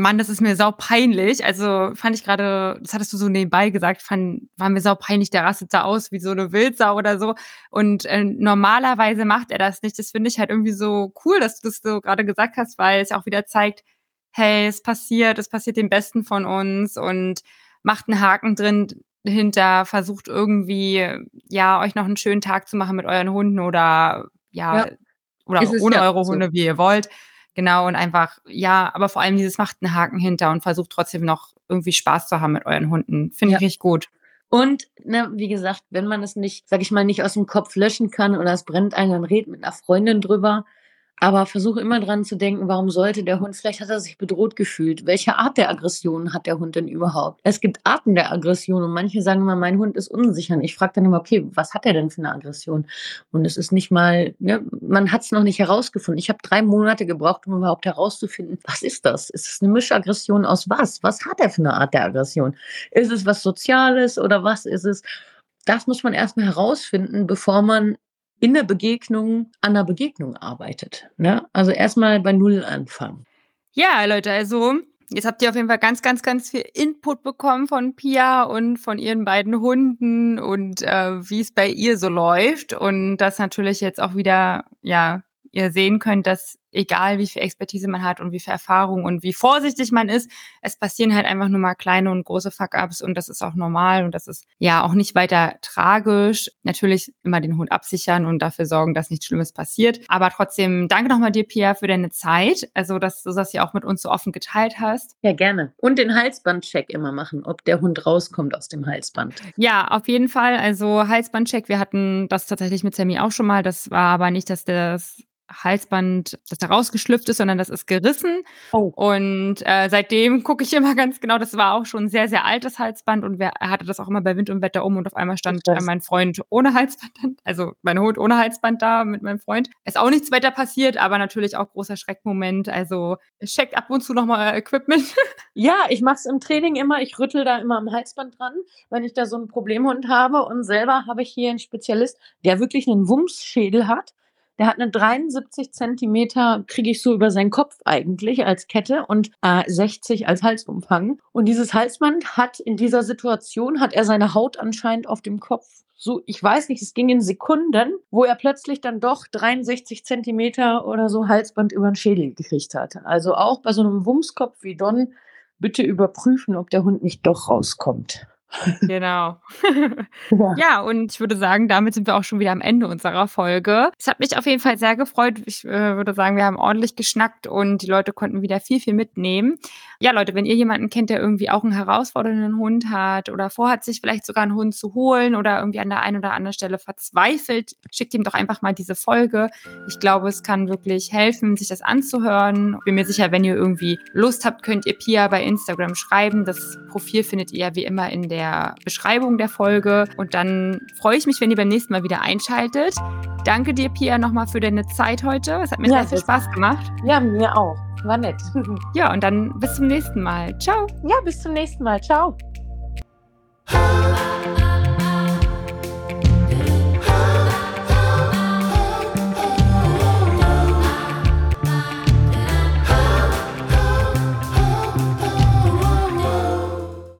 Mann, das ist mir sau peinlich. Also fand ich gerade, das hattest du so nebenbei gesagt, fand, war mir sau peinlich, der rastet da aus wie so eine Wildsau oder so. Und äh, normalerweise macht er das nicht. Das finde ich halt irgendwie so cool, dass du das so gerade gesagt hast, weil es auch wieder zeigt, hey, es passiert, es passiert dem Besten von uns und macht einen Haken drin hinter, versucht irgendwie, ja, euch noch einen schönen Tag zu machen mit euren Hunden oder ja, ja. oder ohne ja eure so. Hunde, wie ihr wollt. Genau, und einfach, ja, aber vor allem dieses macht einen Haken hinter und versucht trotzdem noch irgendwie Spaß zu haben mit euren Hunden. Finde ja. ich richtig gut. Und, ne, wie gesagt, wenn man es nicht, sag ich mal, nicht aus dem Kopf löschen kann oder es brennt einen, dann redet mit einer Freundin drüber. Aber versuche immer dran zu denken, warum sollte der Hund, vielleicht hat er sich bedroht gefühlt. Welche Art der Aggression hat der Hund denn überhaupt? Es gibt Arten der Aggression und manche sagen immer, mein Hund ist unsicher. Ich frage dann immer, okay, was hat er denn für eine Aggression? Und es ist nicht mal, ja, man hat es noch nicht herausgefunden. Ich habe drei Monate gebraucht, um überhaupt herauszufinden, was ist das? Ist es eine Mischaggression aus was? Was hat er für eine Art der Aggression? Ist es was Soziales oder was ist es? Das muss man erstmal herausfinden, bevor man in der Begegnung an der Begegnung arbeitet. Ne? Also erstmal bei Null anfangen. Ja, Leute, also jetzt habt ihr auf jeden Fall ganz, ganz, ganz viel Input bekommen von Pia und von ihren beiden Hunden und äh, wie es bei ihr so läuft. Und das natürlich jetzt auch wieder, ja, ihr sehen könnt, dass egal wie viel Expertise man hat und wie viel Erfahrung und wie vorsichtig man ist, es passieren halt einfach nur mal kleine und große Fuck-ups und das ist auch normal und das ist ja auch nicht weiter tragisch. Natürlich immer den Hund absichern und dafür sorgen, dass nichts Schlimmes passiert. Aber trotzdem danke nochmal dir, Pia, für deine Zeit. Also, dass du das ja auch mit uns so offen geteilt hast. Ja, gerne. Und den Halsbandcheck immer machen, ob der Hund rauskommt aus dem Halsband. Ja, auf jeden Fall. Also Halsbandcheck, wir hatten das tatsächlich mit Sammy auch schon mal. Das war aber nicht, dass das Halsband, dass da rausgeschlüpft ist, sondern das ist gerissen. Oh. Und äh, seitdem gucke ich immer ganz genau, das war auch schon ein sehr, sehr altes Halsband und wer, er hatte das auch immer bei Wind und Wetter um und auf einmal stand äh, mein Freund ohne Halsband, also mein Hund ohne Halsband da mit meinem Freund. Ist auch nichts weiter passiert, aber natürlich auch großer Schreckmoment. Also checkt ab und zu nochmal Equipment. Ja, ich mache es im Training immer, ich rüttel da immer am Halsband dran, wenn ich da so einen Problemhund habe und selber habe ich hier einen Spezialist, der wirklich einen Wumms-Schädel hat. Der hat eine 73 Zentimeter, kriege ich so über seinen Kopf eigentlich als Kette und äh, 60 als Halsumfang. Und dieses Halsband hat in dieser Situation, hat er seine Haut anscheinend auf dem Kopf. So, ich weiß nicht, es ging in Sekunden, wo er plötzlich dann doch 63 Zentimeter oder so Halsband über den Schädel gekriegt hat. Also auch bei so einem Wumskopf wie Don bitte überprüfen, ob der Hund nicht doch rauskommt. Genau. ja. ja. und ich würde sagen, damit sind wir auch schon wieder am Ende unserer Folge. Es hat mich auf jeden Fall sehr gefreut. Ich äh, würde sagen, wir haben ordentlich geschnackt und die Leute konnten wieder viel, viel mitnehmen. Ja, Leute, wenn ihr jemanden kennt, der irgendwie auch einen herausfordernden Hund hat oder vorhat, sich vielleicht sogar einen Hund zu holen oder irgendwie an der einen oder anderen Stelle verzweifelt, schickt ihm doch einfach mal diese Folge. Ich glaube, es kann wirklich helfen, sich das anzuhören. Bin mir sicher, wenn ihr irgendwie Lust habt, könnt ihr Pia bei Instagram schreiben. Das Profil findet ihr wie immer in der der Beschreibung der Folge. Und dann freue ich mich, wenn ihr beim nächsten Mal wieder einschaltet. Danke dir, Pia, nochmal für deine Zeit heute. Es hat mir ja, sehr viel Spaß gemacht. Ja, mir auch. War nett. Ja, und dann bis zum nächsten Mal. Ciao. Ja, bis zum nächsten Mal. Ciao.